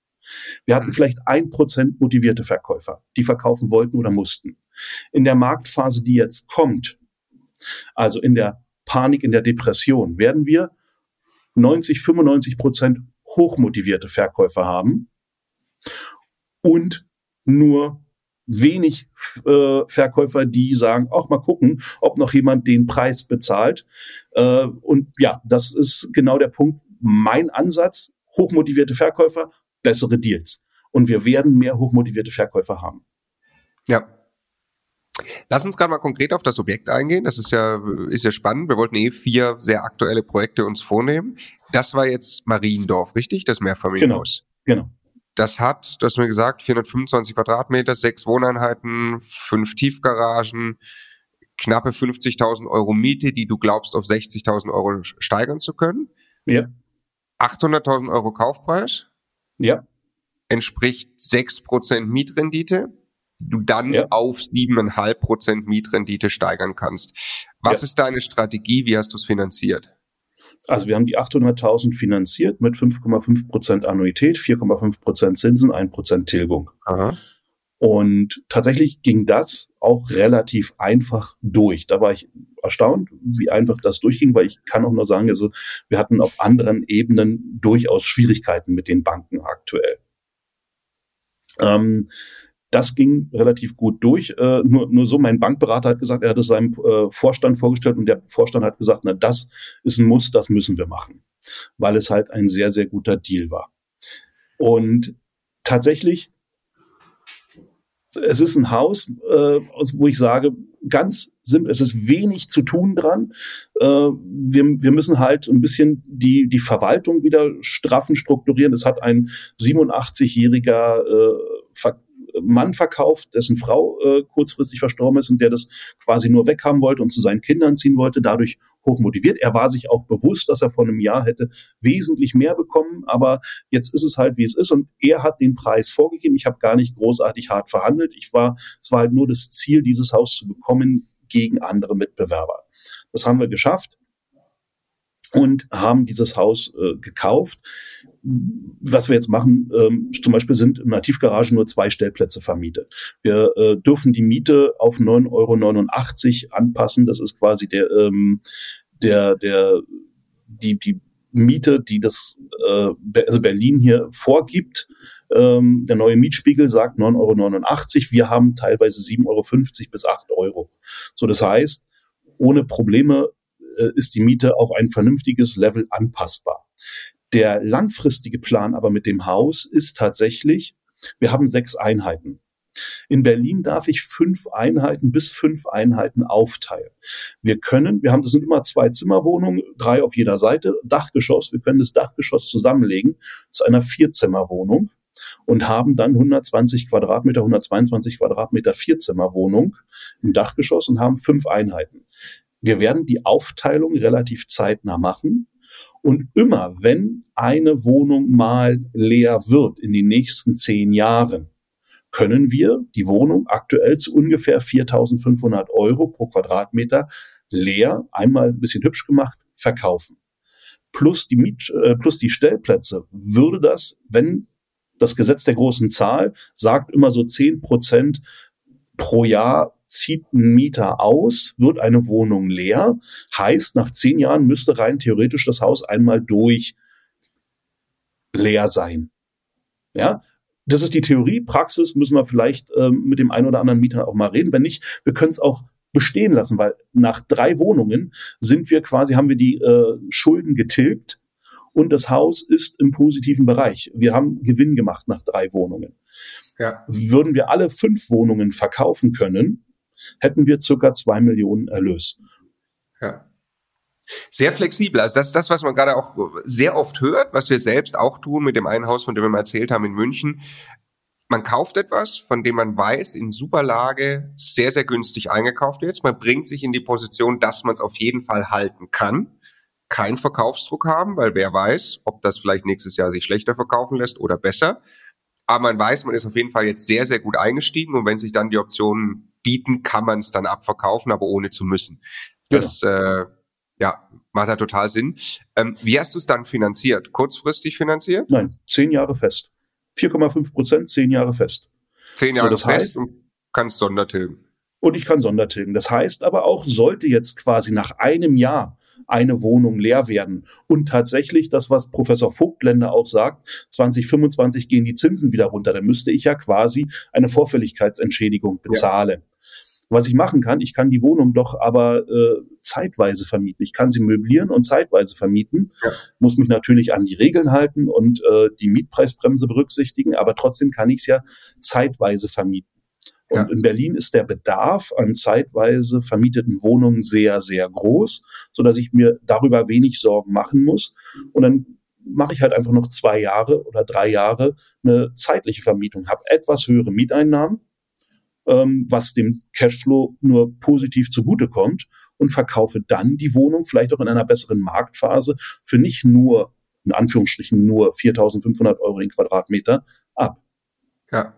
[SPEAKER 1] Wir hatten vielleicht ein Prozent motivierte Verkäufer, die verkaufen wollten oder mussten. In der Marktphase, die jetzt kommt, also in der Panik, in der Depression, werden wir 90, 95 Prozent hochmotivierte Verkäufer haben und nur wenig äh, Verkäufer, die sagen, auch mal gucken, ob noch jemand den Preis bezahlt. Äh, und ja, das ist genau der Punkt. Mein Ansatz, hochmotivierte Verkäufer, bessere Deals. Und wir werden mehr hochmotivierte Verkäufer haben.
[SPEAKER 3] Ja. Lass uns gerade mal konkret auf das Objekt eingehen. Das ist ja, ist ja spannend. Wir wollten eh vier sehr aktuelle Projekte uns vornehmen. Das war jetzt Mariendorf, richtig? Das Mehrfamilienhaus.
[SPEAKER 1] Genau. genau.
[SPEAKER 3] Das hat, du hast mir gesagt, 425 Quadratmeter, sechs Wohneinheiten, fünf Tiefgaragen, knappe 50.000 Euro Miete, die du glaubst auf 60.000 Euro steigern zu können.
[SPEAKER 1] Ja.
[SPEAKER 3] 800.000 Euro Kaufpreis.
[SPEAKER 1] Ja.
[SPEAKER 3] entspricht 6% Mietrendite, du dann ja. auf 7,5% Mietrendite steigern kannst. Was ja. ist deine Strategie? Wie hast du es finanziert?
[SPEAKER 1] Also wir haben die 800.000 finanziert mit 5,5 Prozent Annuität, 4,5 Prozent Zinsen, 1 Prozent Tilgung. Aha. Und tatsächlich ging das auch relativ einfach durch. Da war ich erstaunt, wie einfach das durchging, weil ich kann auch nur sagen, also wir hatten auf anderen Ebenen durchaus Schwierigkeiten mit den Banken aktuell. Ähm, das ging relativ gut durch. Äh, nur, nur so, mein Bankberater hat gesagt, er hat es seinem äh, Vorstand vorgestellt und der Vorstand hat gesagt, na, das ist ein Muss, das müssen wir machen. Weil es halt ein sehr, sehr guter Deal war. Und tatsächlich, es ist ein Haus, äh, wo ich sage, ganz simpel, es ist wenig zu tun dran. Äh, wir, wir müssen halt ein bisschen die, die Verwaltung wieder straffen, strukturieren. Es hat ein 87-jähriger äh, Mann verkauft, dessen Frau äh, kurzfristig verstorben ist und der das quasi nur weghaben wollte und zu seinen Kindern ziehen wollte, dadurch hochmotiviert. Er war sich auch bewusst, dass er vor einem Jahr hätte wesentlich mehr bekommen, aber jetzt ist es halt, wie es ist und er hat den Preis vorgegeben. Ich habe gar nicht großartig hart verhandelt. Ich war, es war halt nur das Ziel, dieses Haus zu bekommen gegen andere Mitbewerber. Das haben wir geschafft und haben dieses Haus äh, gekauft was wir jetzt machen, ähm, zum Beispiel sind in Nativgaragen nur zwei Stellplätze vermietet. Wir äh, dürfen die Miete auf 9,89 Euro anpassen. Das ist quasi der, ähm, der, der, die, die Miete, die das, äh, also Berlin hier vorgibt. Ähm, der neue Mietspiegel sagt 9,89 Euro. Wir haben teilweise 7,50 Euro bis 8 Euro. So, das heißt, ohne Probleme äh, ist die Miete auf ein vernünftiges Level anpassbar. Der langfristige Plan aber mit dem Haus ist tatsächlich, wir haben sechs Einheiten. In Berlin darf ich fünf Einheiten bis fünf Einheiten aufteilen. Wir können, wir haben, das sind immer zwei Zimmerwohnungen, drei auf jeder Seite, Dachgeschoss. Wir können das Dachgeschoss zusammenlegen zu einer Vierzimmerwohnung und haben dann 120 Quadratmeter, 122 Quadratmeter Vierzimmerwohnung im Dachgeschoss und haben fünf Einheiten. Wir werden die Aufteilung relativ zeitnah machen. Und immer, wenn eine Wohnung mal leer wird in den nächsten zehn Jahren, können wir die Wohnung aktuell zu ungefähr 4.500 Euro pro Quadratmeter leer, einmal ein bisschen hübsch gemacht, verkaufen. Plus die, Miet, äh, plus die Stellplätze würde das, wenn das Gesetz der großen Zahl sagt immer so zehn Prozent pro Jahr zieht ein Mieter aus, wird eine Wohnung leer, heißt, nach zehn Jahren müsste rein theoretisch das Haus einmal durch leer sein. Ja, das ist die Theorie. Praxis müssen wir vielleicht ähm, mit dem einen oder anderen Mieter auch mal reden. Wenn nicht, wir können es auch bestehen lassen, weil nach drei Wohnungen sind wir quasi, haben wir die äh, Schulden getilgt und das Haus ist im positiven Bereich. Wir haben Gewinn gemacht nach drei Wohnungen. Ja. Würden wir alle fünf Wohnungen verkaufen können, hätten wir circa zwei Millionen Erlös.
[SPEAKER 3] Ja. Sehr flexibel. Also das ist das, was man gerade auch sehr oft hört, was wir selbst auch tun mit dem einen Haus, von dem wir mal erzählt haben in München. Man kauft etwas, von dem man weiß, in super Lage, sehr, sehr günstig eingekauft jetzt. Man bringt sich in die Position, dass man es auf jeden Fall halten kann. Keinen Verkaufsdruck haben, weil wer weiß, ob das vielleicht nächstes Jahr sich schlechter verkaufen lässt oder besser. Aber man weiß, man ist auf jeden Fall jetzt sehr, sehr gut eingestiegen und wenn sich dann die Optionen bieten, kann man es dann abverkaufen, aber ohne zu müssen. Das genau. äh, ja, macht ja total Sinn. Ähm, wie hast du es dann finanziert? Kurzfristig finanziert?
[SPEAKER 1] Nein, zehn Jahre fest. 4,5 Prozent, zehn Jahre fest.
[SPEAKER 3] Zehn Jahre so, fest heißt, und kannst Sondertilgen.
[SPEAKER 1] Und ich kann Sondertilgen. Das heißt aber auch, sollte jetzt quasi nach einem Jahr eine Wohnung leer werden. Und tatsächlich, das, was Professor Vogtländer auch sagt, 2025 gehen die Zinsen wieder runter. Dann müsste ich ja quasi eine Vorfälligkeitsentschädigung bezahlen. Ja. Was ich machen kann, ich kann die Wohnung doch aber äh, zeitweise vermieten. Ich kann sie möblieren und zeitweise vermieten, ja. muss mich natürlich an die Regeln halten und äh, die Mietpreisbremse berücksichtigen, aber trotzdem kann ich es ja zeitweise vermieten. Und ja. in Berlin ist der Bedarf an zeitweise vermieteten Wohnungen sehr, sehr groß, so dass ich mir darüber wenig Sorgen machen muss. Und dann mache ich halt einfach noch zwei Jahre oder drei Jahre eine zeitliche Vermietung, habe etwas höhere Mieteinnahmen ähm, was dem Cashflow nur positiv zugutekommt und verkaufe dann die Wohnung vielleicht auch in einer besseren Marktphase für nicht nur, in Anführungsstrichen, nur 4.500 Euro den Quadratmeter ab.
[SPEAKER 3] Ja.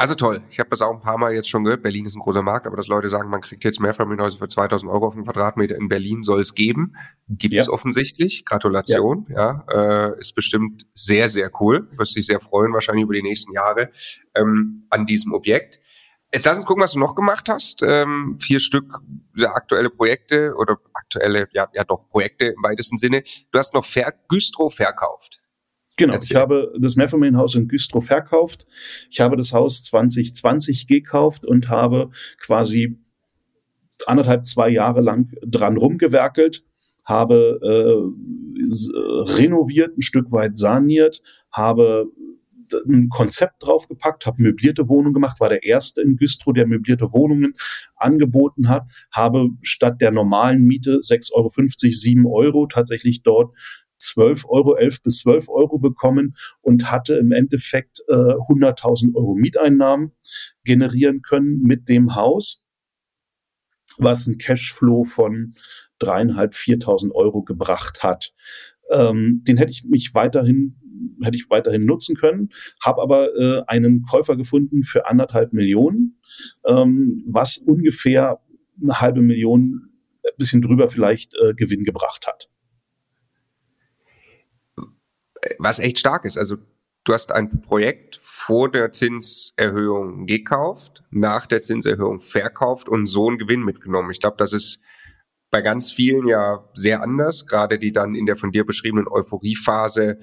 [SPEAKER 3] Also toll. Ich habe das auch ein paar Mal jetzt schon gehört. Berlin ist ein großer Markt, aber dass Leute sagen, man kriegt jetzt Mehrfamilienhäuser für 2000 Euro auf den Quadratmeter in Berlin soll es geben. Gibt ja. es offensichtlich. Gratulation. Ja, ja äh, ist bestimmt sehr, sehr cool. Wirst dich sehr freuen, wahrscheinlich über die nächsten Jahre ähm, an diesem Objekt. Jetzt lass uns gucken, was du noch gemacht hast. Ähm, vier Stück aktuelle Projekte oder aktuelle, ja, ja doch, Projekte im weitesten Sinne. Du hast noch Ver Güstrow verkauft.
[SPEAKER 1] Genau, Erzähl. ich habe das Mehrfamilienhaus in Güstrow verkauft. Ich habe das Haus 2020 gekauft und habe quasi anderthalb, zwei Jahre lang dran rumgewerkelt, habe äh, renoviert, ein Stück weit saniert, habe ein Konzept draufgepackt, habe möblierte Wohnungen gemacht, war der erste in Güstrow, der möblierte Wohnungen angeboten hat, habe statt der normalen Miete 6,50 Euro, 7 Euro tatsächlich dort 12 Euro, 11 bis 12 Euro bekommen und hatte im Endeffekt äh, 100.000 Euro Mieteinnahmen generieren können mit dem Haus, was ein Cashflow von dreieinhalb, 4.000 Euro gebracht hat. Ähm, den hätte ich mich weiterhin hätte ich weiterhin nutzen können, habe aber äh, einen Käufer gefunden für anderthalb Millionen, ähm, was ungefähr eine halbe Million, ein bisschen drüber vielleicht äh, Gewinn gebracht hat
[SPEAKER 3] was echt stark ist. Also du hast ein Projekt vor der Zinserhöhung gekauft, nach der Zinserhöhung verkauft und so einen Gewinn mitgenommen. Ich glaube, das ist bei ganz vielen ja sehr anders, gerade die dann in der von dir beschriebenen Euphoriephase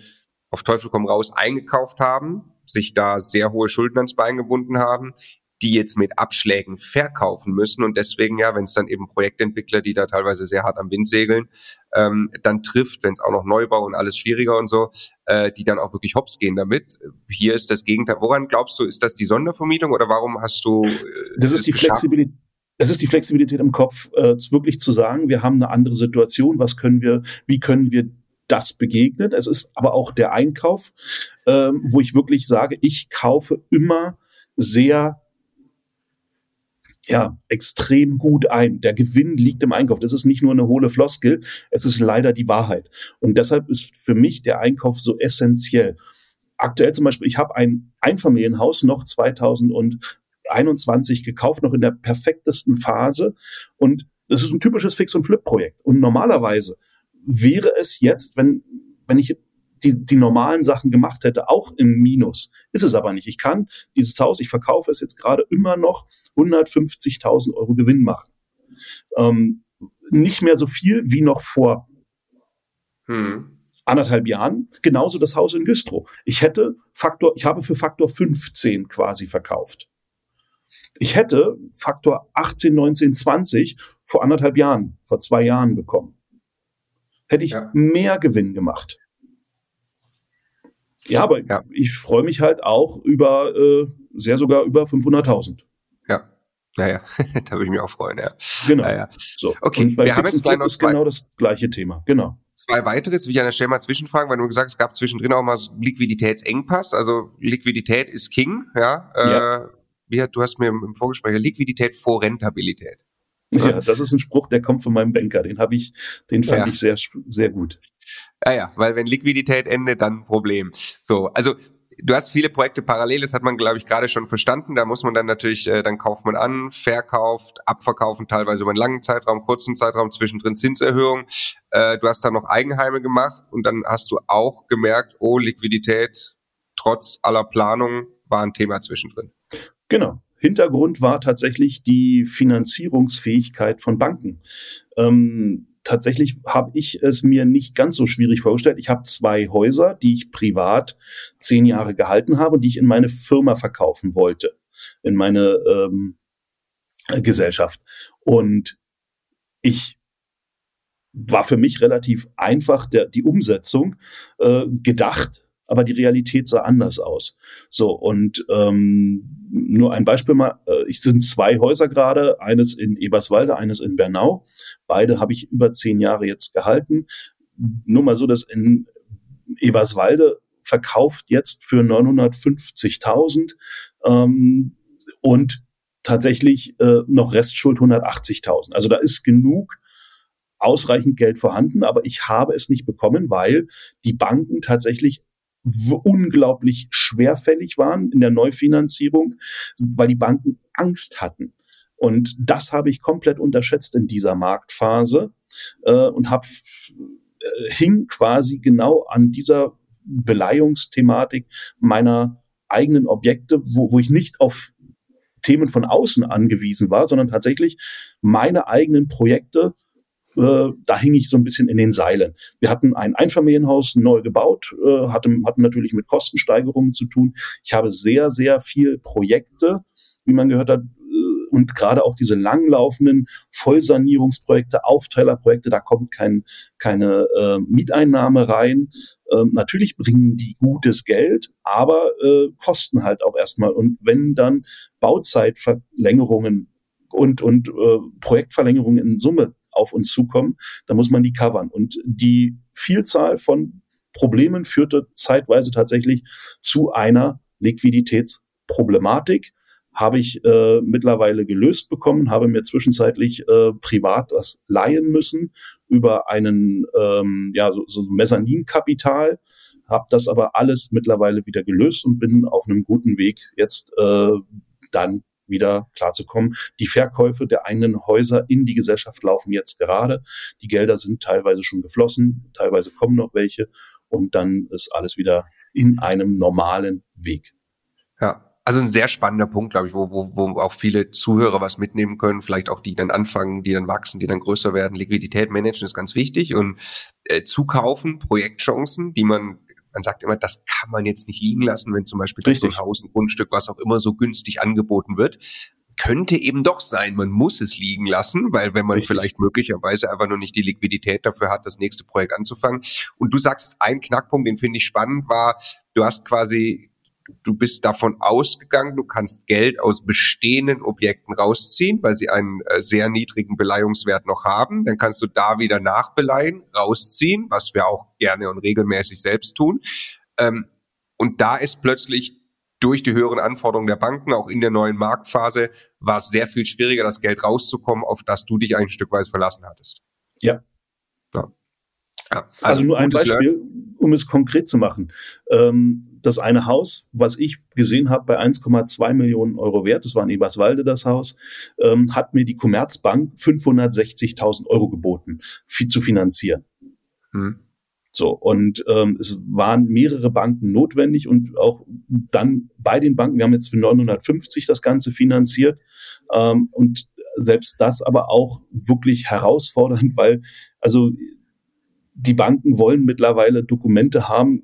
[SPEAKER 3] auf Teufel komm raus eingekauft haben, sich da sehr hohe Schulden ans Bein gebunden haben, die jetzt mit Abschlägen verkaufen müssen und deswegen ja, wenn es dann eben Projektentwickler, die da teilweise sehr hart am Wind segeln, ähm, dann trifft, wenn es auch noch Neubau und alles schwieriger und so, äh, die dann auch wirklich hops gehen damit. Hier ist das Gegenteil. Woran glaubst du, ist das die Sondervermietung oder warum hast du? Äh,
[SPEAKER 1] das ist die Flexibilität. Es ist die Flexibilität im Kopf, äh, wirklich zu sagen, wir haben eine andere Situation, was können wir, wie können wir das begegnen. Es ist aber auch der Einkauf, ähm, wo ich wirklich sage, ich kaufe immer sehr ja, extrem gut ein. Der Gewinn liegt im Einkauf. Das ist nicht nur eine hohle Floskel, es ist leider die Wahrheit. Und deshalb ist für mich der Einkauf so essentiell. Aktuell zum Beispiel, ich habe ein Einfamilienhaus noch 2021 gekauft, noch in der perfektesten Phase. Und es ist ein typisches Fix- und Flip-Projekt. Und normalerweise wäre es jetzt, wenn, wenn ich die, die normalen Sachen gemacht hätte, auch im Minus. Ist es aber nicht. Ich kann dieses Haus, ich verkaufe es jetzt gerade immer noch 150.000 Euro Gewinn machen. Ähm, nicht mehr so viel wie noch vor hm. anderthalb Jahren. Genauso das Haus in Güstrow. Ich hätte Faktor, ich habe für Faktor 15 quasi verkauft. Ich hätte Faktor 18, 19, 20 vor anderthalb Jahren, vor zwei Jahren bekommen. Hätte ich ja. mehr Gewinn gemacht. Ja, aber ja. ich freue mich halt auch über, äh, sehr sogar über 500.000.
[SPEAKER 3] Ja, naja, da würde ich mich auch freuen, ja.
[SPEAKER 1] Genau. Naja. So. Okay, Und bei wir haben jetzt gleich noch ist genau das gleiche Thema, genau.
[SPEAKER 3] Zwei weiteres, will ich an der Stelle mal zwischenfragen, weil du gesagt hast, es gab zwischendrin auch mal Liquiditätsengpass, also Liquidität ist King, ja. ja. Äh, du hast mir im Vorgespräch Liquidität vor Rentabilität.
[SPEAKER 1] Ja, das ist ein Spruch, der kommt von meinem Banker. Den habe ich, den fand ja. ich sehr, sehr gut.
[SPEAKER 3] Ja, ja, weil wenn Liquidität endet, dann Problem. So, also du hast viele Projekte parallel, das hat man, glaube ich, gerade schon verstanden. Da muss man dann natürlich, äh, dann kauft man an, verkauft, abverkaufen, teilweise über einen langen Zeitraum, kurzen Zeitraum, zwischendrin Zinserhöhung. Äh, du hast dann noch Eigenheime gemacht und dann hast du auch gemerkt, oh, Liquidität trotz aller Planung war ein Thema zwischendrin.
[SPEAKER 1] Genau. Hintergrund war tatsächlich die Finanzierungsfähigkeit von Banken. Ähm, tatsächlich habe ich es mir nicht ganz so schwierig vorgestellt. Ich habe zwei Häuser, die ich privat zehn Jahre gehalten habe die ich in meine Firma verkaufen wollte, in meine ähm, Gesellschaft. Und ich war für mich relativ einfach der, die Umsetzung äh, gedacht, aber die Realität sah anders aus. So, und ähm, nur ein Beispiel mal, äh, ich sind zwei Häuser gerade, eines in Eberswalde, eines in Bernau. Beide habe ich über zehn Jahre jetzt gehalten. Nur mal so, dass in Eberswalde verkauft jetzt für 950.000 ähm, und tatsächlich äh, noch Restschuld 180.000. Also da ist genug ausreichend Geld vorhanden, aber ich habe es nicht bekommen, weil die Banken tatsächlich unglaublich schwerfällig waren in der Neufinanzierung, weil die Banken Angst hatten. Und das habe ich komplett unterschätzt in dieser Marktphase äh, und habe äh, hing quasi genau an dieser Beleihungsthematik meiner eigenen Objekte, wo, wo ich nicht auf Themen von außen angewiesen war, sondern tatsächlich meine eigenen Projekte äh, da hing ich so ein bisschen in den Seilen. Wir hatten ein Einfamilienhaus neu gebaut, äh, hatten, hatten natürlich mit Kostensteigerungen zu tun. Ich habe sehr, sehr viel Projekte, wie man gehört hat, äh, und gerade auch diese langlaufenden Vollsanierungsprojekte, Aufteilerprojekte, da kommt kein, keine äh, Mieteinnahme rein. Ähm, natürlich bringen die gutes Geld, aber äh, kosten halt auch erstmal. Und wenn dann Bauzeitverlängerungen und, und äh, Projektverlängerungen in Summe auf uns zukommen, dann muss man die covern. Und die Vielzahl von Problemen führte zeitweise tatsächlich zu einer Liquiditätsproblematik. Habe ich äh, mittlerweile gelöst bekommen, habe mir zwischenzeitlich äh, privat was leihen müssen über einen ähm, ja so, so Mezzaninkapital, habe das aber alles mittlerweile wieder gelöst und bin auf einem guten Weg jetzt äh, dann wieder klarzukommen. Die Verkäufe der eigenen Häuser in die Gesellschaft laufen jetzt gerade. Die Gelder sind teilweise schon geflossen, teilweise kommen noch welche und dann ist alles wieder in einem normalen Weg.
[SPEAKER 3] Ja, also ein sehr spannender Punkt, glaube ich, wo, wo, wo auch viele Zuhörer was mitnehmen können, vielleicht auch die dann anfangen, die dann wachsen, die dann größer werden. Liquidität managen ist ganz wichtig und äh, zukaufen, Projektchancen, die man man sagt immer, das kann man jetzt nicht liegen lassen, wenn zum Beispiel Richtig. ein Haus, ein Grundstück, was auch immer so günstig angeboten wird. Könnte eben doch sein, man muss es liegen lassen, weil wenn man Richtig. vielleicht möglicherweise einfach nur nicht die Liquidität dafür hat, das nächste Projekt anzufangen. Und du sagst jetzt ein Knackpunkt, den finde ich spannend, war, du hast quasi du bist davon ausgegangen, du kannst Geld aus bestehenden Objekten rausziehen, weil sie einen äh, sehr niedrigen Beleihungswert noch haben. Dann kannst du da wieder nachbeleihen, rausziehen, was wir auch gerne und regelmäßig selbst tun. Ähm, und da ist plötzlich durch die höheren Anforderungen der Banken, auch in der neuen Marktphase, war es sehr viel schwieriger, das Geld rauszukommen, auf das du dich ein Stück weit verlassen hattest.
[SPEAKER 1] Ja. ja. ja. Also, also, nur ein Beispiel, um es konkret zu machen. Ähm, das eine Haus, was ich gesehen habe, bei 1,2 Millionen Euro wert, das war in Eberswalde das Haus, ähm, hat mir die Commerzbank 560.000 Euro geboten, viel zu finanzieren. Hm. So, und ähm, es waren mehrere Banken notwendig und auch dann bei den Banken, wir haben jetzt für 950 das Ganze finanziert ähm, und selbst das aber auch wirklich herausfordernd, weil also die Banken wollen mittlerweile Dokumente haben,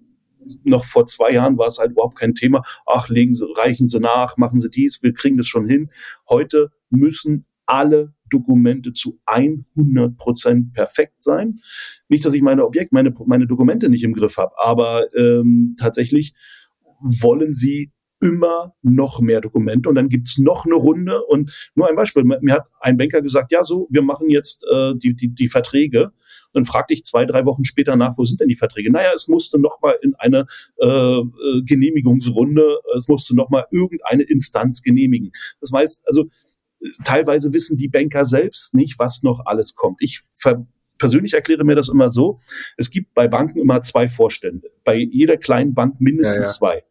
[SPEAKER 1] noch vor zwei Jahren war es halt überhaupt kein Thema. Ach, legen Sie, reichen Sie nach, machen Sie dies, wir kriegen das schon hin. Heute müssen alle Dokumente zu 100 Prozent perfekt sein. Nicht, dass ich meine Objekt, meine, meine Dokumente nicht im Griff habe, aber ähm, tatsächlich wollen sie immer noch mehr Dokumente und dann gibt's noch eine Runde und nur ein Beispiel, mir hat ein Banker gesagt, ja so, wir machen jetzt äh, die, die, die Verträge dann fragte ich zwei, drei Wochen später nach, wo sind denn die Verträge? Naja, es musste nochmal in eine äh, äh, Genehmigungsrunde, es musste nochmal irgendeine Instanz genehmigen. Das heißt, also teilweise wissen die Banker selbst nicht, was noch alles kommt. Ich ver persönlich erkläre mir das immer so, es gibt bei Banken immer zwei Vorstände. Bei jeder kleinen Bank mindestens ja, ja. zwei.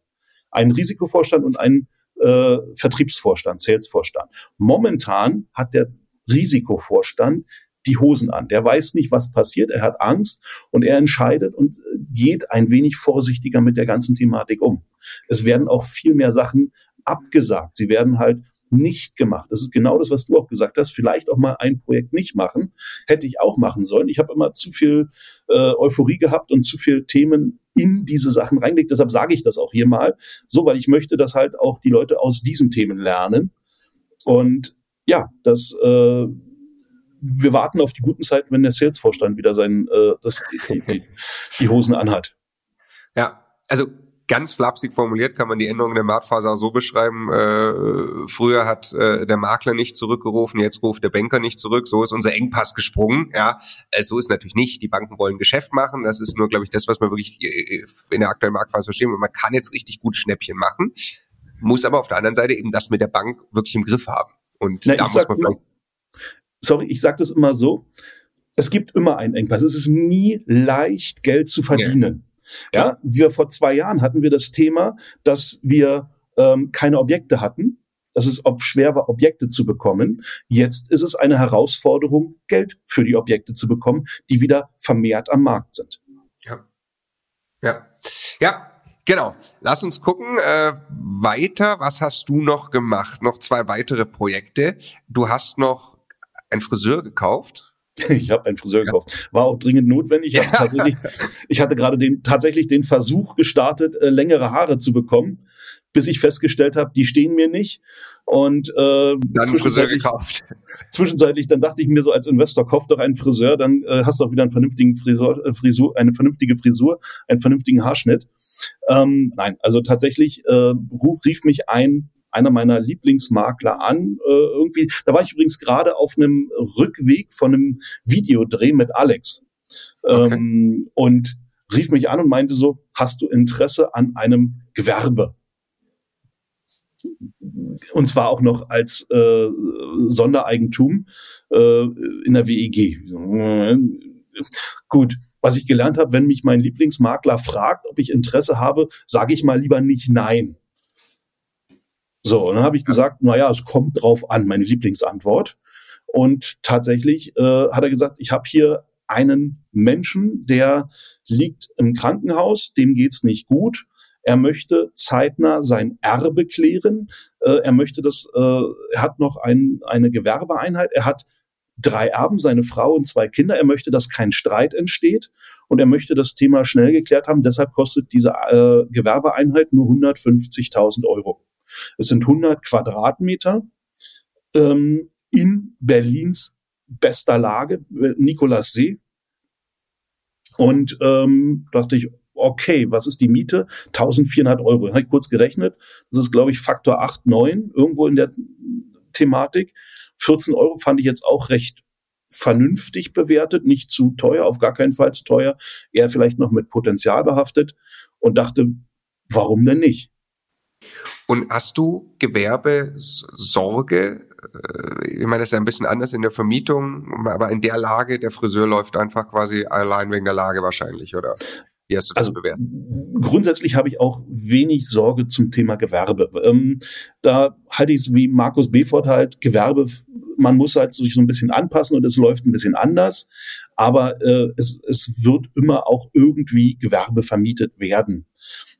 [SPEAKER 1] Einen Risikovorstand und einen äh, Vertriebsvorstand, Salesvorstand. Momentan hat der Risikovorstand die Hosen an. Der weiß nicht, was passiert, er hat Angst und er entscheidet und geht ein wenig vorsichtiger mit der ganzen Thematik um. Es werden auch viel mehr Sachen abgesagt. Sie werden halt nicht gemacht. Das ist genau das, was du auch gesagt hast. Vielleicht auch mal ein Projekt nicht machen. Hätte ich auch machen sollen. Ich habe immer zu viel äh, Euphorie gehabt und zu viel Themen in diese Sachen reingelegt. Deshalb sage ich das auch hier mal so, weil ich möchte, dass halt auch die Leute aus diesen Themen lernen. Und ja, das äh, wir warten auf die guten Zeiten, wenn der Sales-Vorstand wieder sein, äh, das, die, die, die Hosen anhat.
[SPEAKER 3] Ja, also ganz flapsig formuliert kann man die Änderung der Marktphase auch so beschreiben. Äh, früher hat äh, der Makler nicht zurückgerufen, jetzt ruft der Banker nicht zurück. So ist unser Engpass gesprungen. Ja, äh, so ist natürlich nicht. Die Banken wollen Geschäft machen. Das ist nur, glaube ich, das, was man wirklich äh, in der aktuellen Marktphase verstehen. Man kann jetzt richtig gut Schnäppchen machen, muss aber auf der anderen Seite eben das mit der Bank wirklich im Griff haben. Und Na, da muss man vielleicht
[SPEAKER 1] sorry, ich sage das immer so, es gibt immer einen Engpass. Es ist nie leicht, Geld zu verdienen. Ja. Ja, wir vor zwei Jahren hatten wir das Thema, dass wir ähm, keine Objekte hatten, dass es ob schwer war, Objekte zu bekommen. Jetzt ist es eine Herausforderung, Geld für die Objekte zu bekommen, die wieder vermehrt am Markt sind.
[SPEAKER 3] Ja. Ja. Ja, Genau. Lass uns gucken. Äh, weiter, was hast du noch gemacht? Noch zwei weitere Projekte. Du hast noch einen Friseur gekauft.
[SPEAKER 1] Ich habe einen Friseur gekauft. War auch dringend notwendig. Ich, tatsächlich, ich hatte gerade den, tatsächlich den Versuch gestartet, äh, längere Haare zu bekommen, bis ich festgestellt habe, die stehen mir nicht. Und äh,
[SPEAKER 3] dann Friseur gekauft.
[SPEAKER 1] Zwischenzeitlich, dann dachte ich mir so als Investor, kauf doch einen Friseur, dann äh, hast du auch wieder einen vernünftigen Frisur, äh, Frisur, eine vernünftige Frisur, einen vernünftigen Haarschnitt. Ähm, nein, also tatsächlich äh, rief mich ein einer meiner Lieblingsmakler an. Äh, irgendwie, da war ich übrigens gerade auf einem Rückweg von einem Videodreh mit Alex. Okay. Ähm, und rief mich an und meinte so, hast du Interesse an einem Gewerbe? Und zwar auch noch als äh, Sondereigentum äh, in der WEG. Gut, was ich gelernt habe, wenn mich mein Lieblingsmakler fragt, ob ich Interesse habe, sage ich mal lieber nicht nein. So, und dann habe ich gesagt, na ja, es kommt drauf an, meine Lieblingsantwort. Und tatsächlich äh, hat er gesagt, ich habe hier einen Menschen, der liegt im Krankenhaus, dem geht's nicht gut. Er möchte zeitnah sein Erbe klären. Äh, er möchte das, äh, er hat noch ein, eine Gewerbeeinheit. Er hat drei Erben, seine Frau und zwei Kinder. Er möchte, dass kein Streit entsteht und er möchte das Thema schnell geklärt haben. Deshalb kostet diese äh, Gewerbeeinheit nur 150.000 Euro. Es sind 100 Quadratmeter ähm, in Berlins bester Lage, Nikolaus See. Und ähm, dachte ich, okay, was ist die Miete? 1400 Euro. Habe ich kurz gerechnet. Das ist, glaube ich, Faktor 8, 9, irgendwo in der Thematik. 14 Euro fand ich jetzt auch recht vernünftig bewertet, nicht zu teuer, auf gar keinen Fall zu teuer, eher vielleicht noch mit Potenzial behaftet und dachte, warum denn nicht?
[SPEAKER 3] Und hast du Gewerbesorge? Äh, ich meine, das ist ja ein bisschen anders in der Vermietung, aber in der Lage, der Friseur läuft einfach quasi allein wegen der Lage wahrscheinlich, oder? Wie hast du das also, bewertet?
[SPEAKER 1] Grundsätzlich habe ich auch wenig Sorge zum Thema Gewerbe. Ähm, da halte ich es wie Markus Befort halt, Gewerbe, man muss halt sich so ein bisschen anpassen und es läuft ein bisschen anders. Aber äh, es, es wird immer auch irgendwie Gewerbe vermietet werden.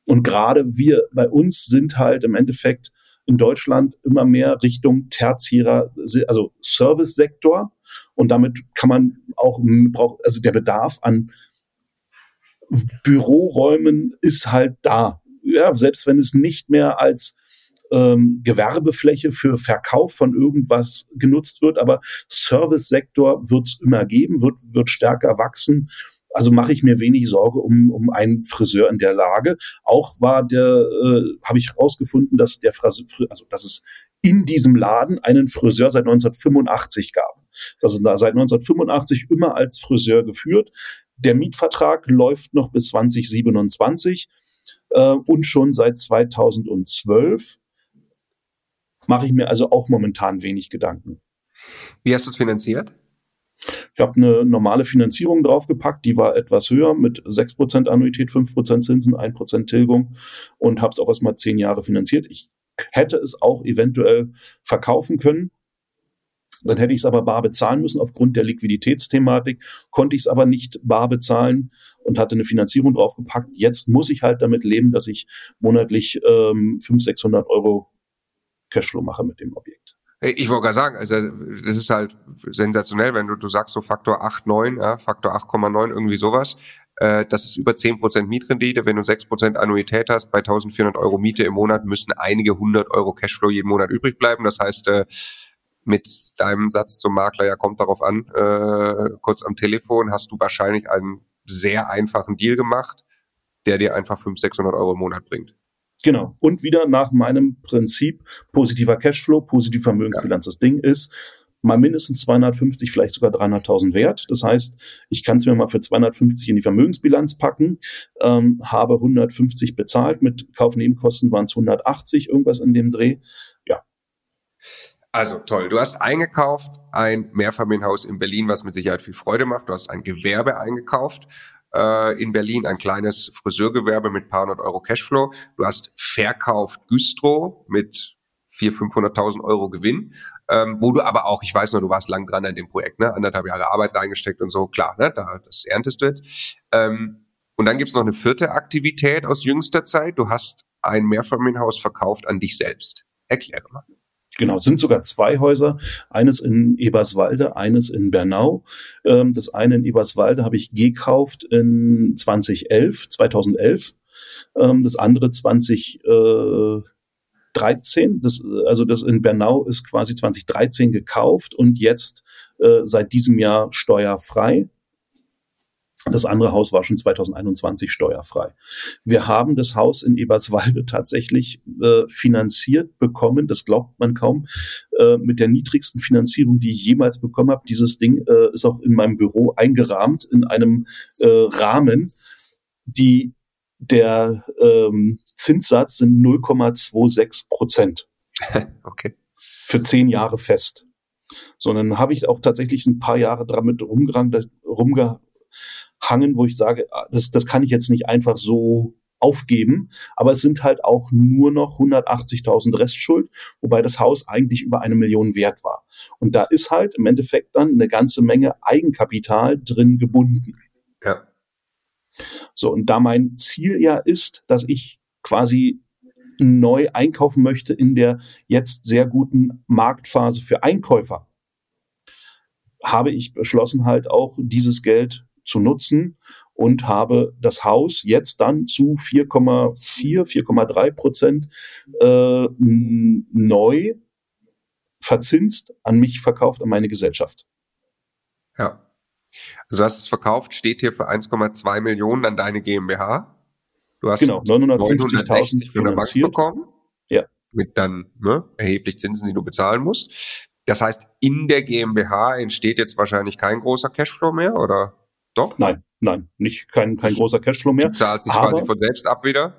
[SPEAKER 1] Und gerade wir bei uns sind halt im Endeffekt in Deutschland immer mehr Richtung tertiärer, also Service-Sektor. Und damit kann man auch, also der Bedarf an Büroräumen ist halt da. Ja, selbst wenn es nicht mehr als ähm, Gewerbefläche für Verkauf von irgendwas genutzt wird, aber Service-Sektor wird es immer geben, wird, wird stärker wachsen. Also mache ich mir wenig Sorge um, um einen Friseur in der Lage. Auch war der, äh, habe ich herausgefunden, dass der Friseur, also dass es in diesem Laden einen Friseur seit 1985 gab. Das ist seit 1985 immer als Friseur geführt. Der Mietvertrag läuft noch bis 2027 äh, und schon seit 2012 mache ich mir also auch momentan wenig Gedanken.
[SPEAKER 3] Wie hast du es finanziert?
[SPEAKER 1] Ich habe eine normale Finanzierung draufgepackt, die war etwas höher mit 6% Annuität, 5% Zinsen, 1% Tilgung und habe es auch erstmal zehn Jahre finanziert. Ich hätte es auch eventuell verkaufen können, dann hätte ich es aber bar bezahlen müssen aufgrund der Liquiditätsthematik, konnte ich es aber nicht bar bezahlen und hatte eine Finanzierung draufgepackt. Jetzt muss ich halt damit leben, dass ich monatlich ähm, 500, 600 Euro Cashflow mache mit dem Objekt.
[SPEAKER 3] Ich wollte gerade sagen, also das ist halt sensationell, wenn du, du sagst so Faktor 8, 9, ja, Faktor 8,9, irgendwie sowas. Äh, das ist über 10% Mietrendite. Wenn du 6% Annuität hast, bei 1400 Euro Miete im Monat müssen einige 100 Euro Cashflow jeden Monat übrig bleiben. Das heißt, äh, mit deinem Satz zum Makler, ja, kommt darauf an, äh, kurz am Telefon, hast du wahrscheinlich einen sehr einfachen Deal gemacht, der dir einfach 500, 600 Euro im Monat bringt.
[SPEAKER 1] Genau. Und wieder nach meinem Prinzip positiver Cashflow, positive Vermögensbilanz. Ja. Das Ding ist mal mindestens 250, vielleicht sogar 300.000 wert. Das heißt, ich kann es mir mal für 250 in die Vermögensbilanz packen, ähm, habe 150 bezahlt, mit Kaufnebenkosten waren es 180, irgendwas in dem Dreh. Ja.
[SPEAKER 3] Also toll. Du hast eingekauft ein Mehrfamilienhaus in Berlin, was mit Sicherheit viel Freude macht. Du hast ein Gewerbe eingekauft äh, in Berlin, ein kleines Friseurgewerbe mit paar hundert Euro Cashflow. Du hast verkauft Güstrow mit 400.000, 500.000 Euro Gewinn, ähm, wo du aber auch, ich weiß noch, du warst lang dran an dem Projekt, ne? anderthalb Jahre Arbeit reingesteckt und so, klar, ne? da, das erntest du jetzt. Ähm, und dann gibt's noch eine vierte Aktivität aus jüngster Zeit. Du hast ein Mehrfamilienhaus verkauft an dich selbst. Erkläre mal.
[SPEAKER 1] Genau, sind sogar zwei Häuser. Eines in Eberswalde, eines in Bernau. Ähm, das eine in Eberswalde habe ich gekauft in 2011, 2011. Ähm, das andere 2013. Das, also das in Bernau ist quasi 2013 gekauft und jetzt äh, seit diesem Jahr steuerfrei. Das andere Haus war schon 2021 steuerfrei. Wir haben das Haus in Eberswalde tatsächlich äh, finanziert bekommen, das glaubt man kaum, äh, mit der niedrigsten Finanzierung, die ich jemals bekommen habe. Dieses Ding äh, ist auch in meinem Büro eingerahmt in einem äh, Rahmen, die der ähm, Zinssatz sind 0,26 Prozent.
[SPEAKER 3] okay.
[SPEAKER 1] Für zehn Jahre fest. Sondern habe ich auch tatsächlich ein paar Jahre damit rumgerannt, rumge hangen, wo ich sage, ah, das, das kann ich jetzt nicht einfach so aufgeben, aber es sind halt auch nur noch 180.000 Restschuld, wobei das Haus eigentlich über eine Million wert war. Und da ist halt im Endeffekt dann eine ganze Menge Eigenkapital drin gebunden.
[SPEAKER 3] Ja.
[SPEAKER 1] So, und da mein Ziel ja ist, dass ich quasi neu einkaufen möchte in der jetzt sehr guten Marktphase für Einkäufer, habe ich beschlossen halt auch dieses Geld zu nutzen und habe das Haus jetzt dann zu 4,4, 4,3 Prozent äh, neu verzinst an mich verkauft, an meine Gesellschaft.
[SPEAKER 3] Ja. Also du hast es verkauft, steht hier für 1,2 Millionen an deine GmbH.
[SPEAKER 1] Du hast genau, 950.000
[SPEAKER 3] von der Bank bekommen.
[SPEAKER 1] Ja.
[SPEAKER 3] Mit dann ne, erheblich Zinsen, die du bezahlen musst. Das heißt, in der GmbH entsteht jetzt wahrscheinlich kein großer Cashflow mehr, oder? Doch?
[SPEAKER 1] Nein, nein, nicht kein, kein großer Cashflow mehr.
[SPEAKER 3] Zahlt sich quasi von selbst ab wieder?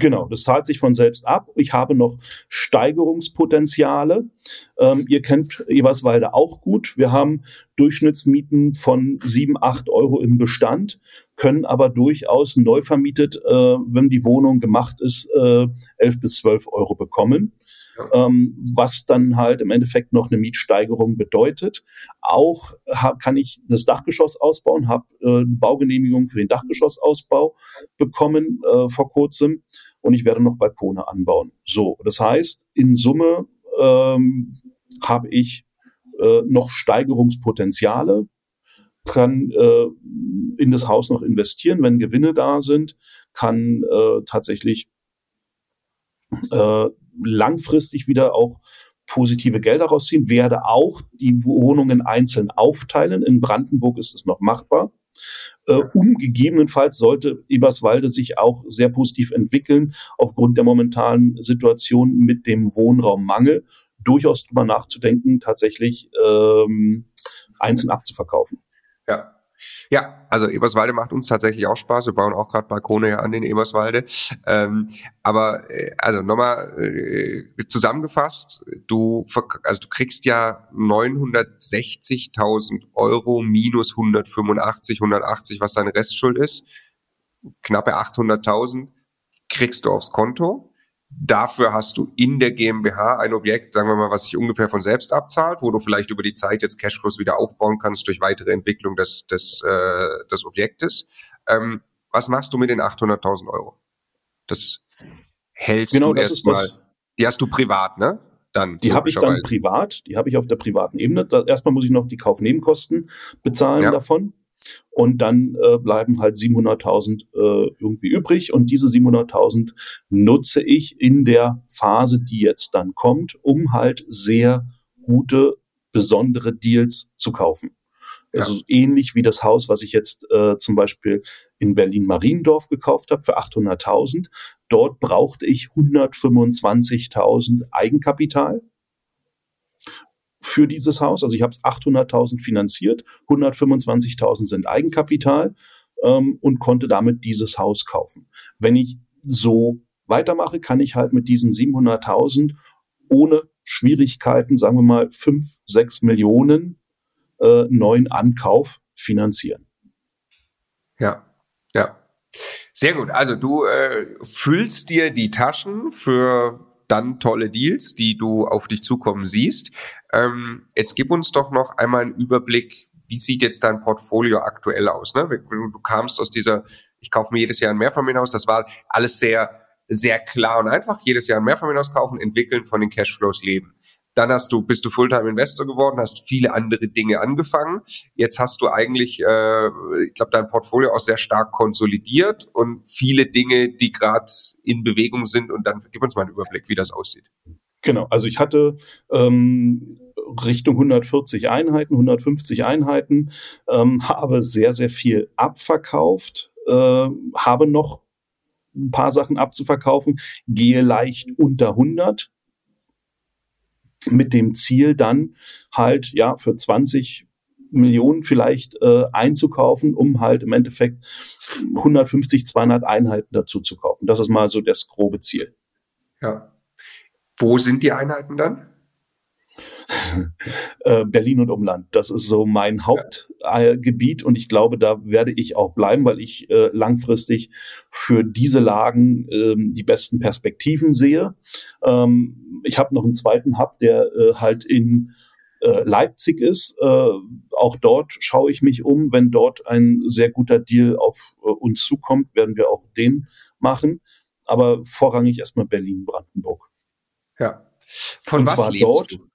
[SPEAKER 1] Genau, das zahlt sich von selbst ab. Ich habe noch Steigerungspotenziale. Ähm, ihr kennt Eberswalde auch gut. Wir haben Durchschnittsmieten von sieben, acht Euro im Bestand, können aber durchaus neu vermietet, äh, wenn die Wohnung gemacht ist, äh, elf bis zwölf Euro bekommen ähm, was dann halt im Endeffekt noch eine Mietsteigerung bedeutet. Auch hab, kann ich das Dachgeschoss ausbauen, habe äh, Baugenehmigung für den Dachgeschossausbau bekommen äh, vor kurzem und ich werde noch Balkone anbauen. So, das heißt, in Summe ähm, habe ich äh, noch Steigerungspotenziale, kann äh, in das Haus noch investieren, wenn Gewinne da sind, kann äh, tatsächlich äh, langfristig wieder auch positive Gelder rausziehen, werde auch die Wohnungen einzeln aufteilen. In Brandenburg ist es noch machbar. Äh, umgegebenenfalls sollte Eberswalde sich auch sehr positiv entwickeln, aufgrund der momentanen Situation mit dem Wohnraummangel, durchaus drüber nachzudenken, tatsächlich ähm, einzeln abzuverkaufen.
[SPEAKER 3] Ja, ja, also Eberswalde macht uns tatsächlich auch Spaß. Wir bauen auch gerade Balkone an den Eberswalde. Ähm, aber äh, also nochmal äh, zusammengefasst, du also du kriegst ja 960.000 Euro minus 185, 180, was deine Restschuld ist, knappe 800.000 kriegst du aufs Konto. Dafür hast du in der GmbH ein Objekt, sagen wir mal, was sich ungefähr von selbst abzahlt, wo du vielleicht über die Zeit jetzt Cashflows wieder aufbauen kannst durch weitere Entwicklung des, des, äh, des Objektes. Ähm, was machst du mit den 800.000 Euro? Das hältst genau, du erstmal. Die hast du privat, ne?
[SPEAKER 1] Dann die habe ich dann privat, die habe ich auf der privaten Ebene. Da, erstmal muss ich noch die Kaufnebenkosten bezahlen ja. davon. Und dann äh, bleiben halt 700.000 äh, irgendwie übrig. Und diese 700.000 nutze ich in der Phase, die jetzt dann kommt, um halt sehr gute, besondere Deals zu kaufen. Ja. Also ähnlich wie das Haus, was ich jetzt äh, zum Beispiel in Berlin-Mariendorf gekauft habe für 800.000. Dort brauchte ich 125.000 Eigenkapital für dieses Haus. Also ich habe es 800.000 finanziert, 125.000 sind Eigenkapital ähm, und konnte damit dieses Haus kaufen. Wenn ich so weitermache, kann ich halt mit diesen 700.000 ohne Schwierigkeiten, sagen wir mal, 5, 6 Millionen äh, neuen Ankauf finanzieren.
[SPEAKER 3] Ja. Sehr gut. Also du äh, füllst dir die Taschen für dann tolle Deals, die du auf dich zukommen siehst. Ähm, jetzt gib uns doch noch einmal einen Überblick, wie sieht jetzt dein Portfolio aktuell aus? Ne? Du, du kamst aus dieser, ich kaufe mir jedes Jahr ein Mehrfamilienhaus, das war alles sehr, sehr klar und einfach. Jedes Jahr ein Mehrfamilienhaus kaufen, entwickeln, von den Cashflows leben. Dann hast du, bist du Fulltime Investor geworden, hast viele andere Dinge angefangen. Jetzt hast du eigentlich, äh, ich glaube, dein Portfolio auch sehr stark konsolidiert und viele Dinge, die gerade in Bewegung sind. Und dann gib uns mal einen Überblick, wie das aussieht.
[SPEAKER 1] Genau, also ich hatte ähm, Richtung 140 Einheiten, 150 Einheiten, ähm, habe sehr, sehr viel abverkauft, äh, habe noch ein paar Sachen abzuverkaufen, gehe leicht unter 100 mit dem Ziel dann halt ja für 20 Millionen vielleicht äh, einzukaufen, um halt im Endeffekt 150, 200 Einheiten dazu zu kaufen. Das ist mal so das grobe Ziel.
[SPEAKER 3] Ja. Wo sind die Einheiten dann?
[SPEAKER 1] Äh, Berlin und Umland. Das ist so mein Hauptgebiet und ich glaube, da werde ich auch bleiben, weil ich äh, langfristig für diese Lagen ähm, die besten Perspektiven sehe. Ähm, ich habe noch einen zweiten Hub, der äh, halt in Leipzig ist. auch dort schaue ich mich um. Wenn dort ein sehr guter Deal auf uns zukommt, werden wir auch den machen. Aber vorrangig erstmal Berlin-Brandenburg.
[SPEAKER 3] Ja.
[SPEAKER 1] Von und was zwar dort, du?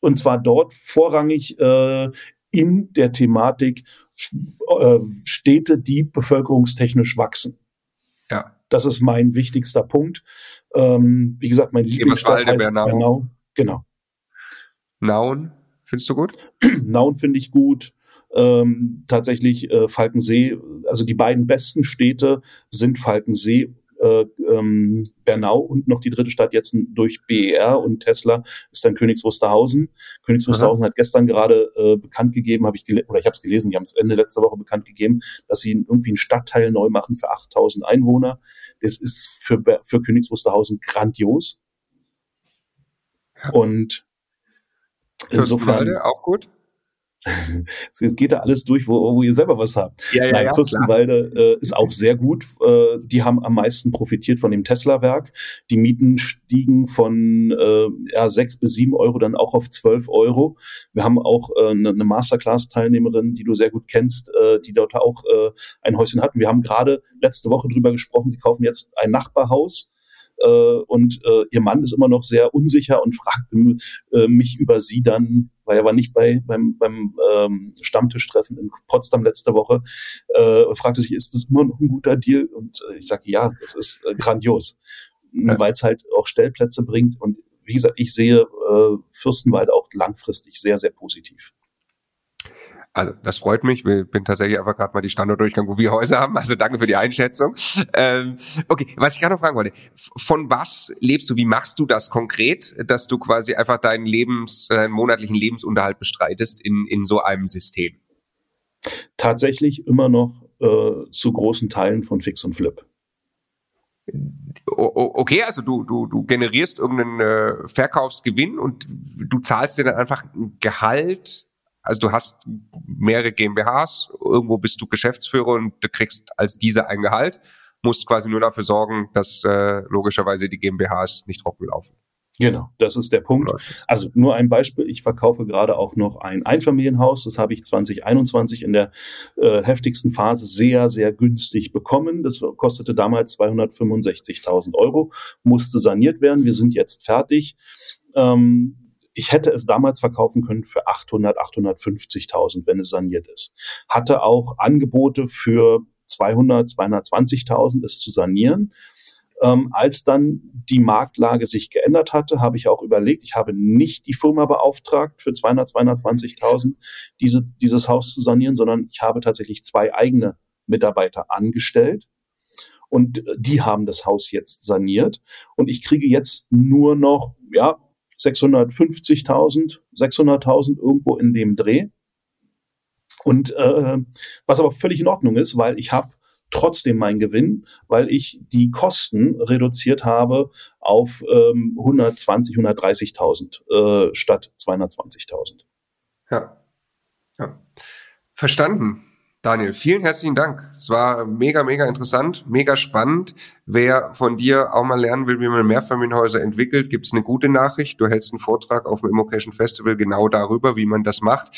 [SPEAKER 1] Und zwar dort vorrangig äh, in der Thematik äh, Städte, die bevölkerungstechnisch wachsen. Ja. Das ist mein wichtigster Punkt. Ähm, wie gesagt, mein Lieblingsstadt heißt Bernau. Bernau. Genau.
[SPEAKER 3] Nauen, findest du gut?
[SPEAKER 1] Nauen finde ich gut. Ähm, tatsächlich äh, Falkensee, also die beiden besten Städte sind Falkensee äh, ähm, Bernau und noch die dritte Stadt jetzt durch BER und Tesla ist dann Königs Wusterhausen. Königs Wusterhausen hat gestern gerade äh, bekannt gegeben, habe ich oder ich habe es gelesen, die haben es Ende letzter Woche bekannt gegeben, dass sie irgendwie einen Stadtteil neu machen für 8000 Einwohner. Das ist für für Königs Wusterhausen grandios. Und
[SPEAKER 3] insofern auch gut.
[SPEAKER 1] Jetzt geht da alles durch, wo, wo ihr selber was habt. Ja, ja, Nein, ja, Fürstenwalde äh, ist auch sehr gut. Äh, die haben am meisten profitiert von dem Tesla-Werk. Die Mieten stiegen von äh, ja, sechs bis sieben Euro dann auch auf zwölf Euro. Wir haben auch äh, eine, eine Masterclass-Teilnehmerin, die du sehr gut kennst, äh, die dort auch äh, ein Häuschen hatten. Wir haben gerade letzte Woche drüber gesprochen, sie kaufen jetzt ein Nachbarhaus äh, und äh, ihr Mann ist immer noch sehr unsicher und fragt äh, mich über sie dann, weil er war nicht bei beim, beim ähm, Stammtischtreffen in Potsdam letzte Woche, äh, fragte sich, ist das immer noch ein guter Deal? Und äh, ich sage, ja, das ist äh, grandios, ja. weil es halt auch Stellplätze bringt und wie gesagt, ich sehe äh, Fürstenwald auch langfristig sehr, sehr positiv.
[SPEAKER 3] Also das freut mich. Ich bin tatsächlich einfach gerade mal die Standortdurchgang, wo wir Häuser haben. Also danke für die Einschätzung. Ähm, okay, was ich gerade noch fragen wollte, von was lebst du? Wie machst du das konkret, dass du quasi einfach deinen Lebens, deinen monatlichen Lebensunterhalt bestreitest in, in so einem System?
[SPEAKER 1] Tatsächlich immer noch äh, zu großen Teilen von Fix und Flip.
[SPEAKER 3] Okay, also du, du, du generierst irgendeinen äh, Verkaufsgewinn und du zahlst dir dann einfach ein Gehalt also du hast mehrere GmbHs, irgendwo bist du Geschäftsführer und du kriegst als diese ein Gehalt, musst quasi nur dafür sorgen, dass äh, logischerweise die GmbHs nicht trocken laufen.
[SPEAKER 1] Genau, das ist der Punkt. Also nur ein Beispiel, ich verkaufe gerade auch noch ein Einfamilienhaus, das habe ich 2021 in der äh, heftigsten Phase sehr, sehr günstig bekommen. Das kostete damals 265.000 Euro, musste saniert werden. Wir sind jetzt fertig. Ähm, ich hätte es damals verkaufen können für 800, 850.000, wenn es saniert ist. Hatte auch Angebote für 200, 220.000, es zu sanieren. Ähm, als dann die Marktlage sich geändert hatte, habe ich auch überlegt, ich habe nicht die Firma beauftragt, für 200, 220.000 diese, dieses Haus zu sanieren, sondern ich habe tatsächlich zwei eigene Mitarbeiter angestellt. Und äh, die haben das Haus jetzt saniert. Und ich kriege jetzt nur noch, ja, 650.000, 600.000 irgendwo in dem Dreh. Und äh, was aber völlig in Ordnung ist, weil ich habe trotzdem meinen Gewinn, weil ich die Kosten reduziert habe auf ähm, 120, 130.000 äh, statt 220.000.
[SPEAKER 3] Ja. ja. Verstanden. Daniel, vielen herzlichen Dank. Es war mega, mega interessant, mega spannend. Wer von dir auch mal lernen will, wie man Mehrfamilienhäuser entwickelt, gibt es eine gute Nachricht. Du hältst einen Vortrag auf dem Immocation Festival genau darüber, wie man das macht.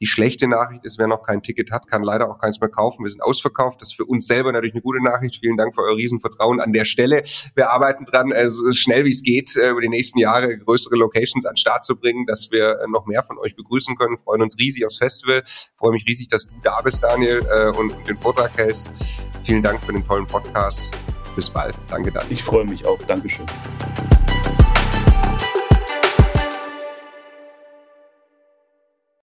[SPEAKER 3] Die schlechte Nachricht ist, wer noch kein Ticket hat, kann leider auch keins mehr kaufen. Wir sind ausverkauft. Das ist für uns selber natürlich eine gute Nachricht. Vielen Dank für euer Riesenvertrauen an der Stelle. Wir arbeiten dran, äh, so schnell wie es geht, äh, über die nächsten Jahre größere Locations an den Start zu bringen, dass wir äh, noch mehr von euch begrüßen können. Freuen uns riesig aufs Festival. Freue mich riesig, dass du da bist, Daniel, und den Vortrag hältst. Vielen Dank für den tollen Podcast. Bis bald. Danke, Daniel.
[SPEAKER 1] Ich freue mich auch. Dankeschön.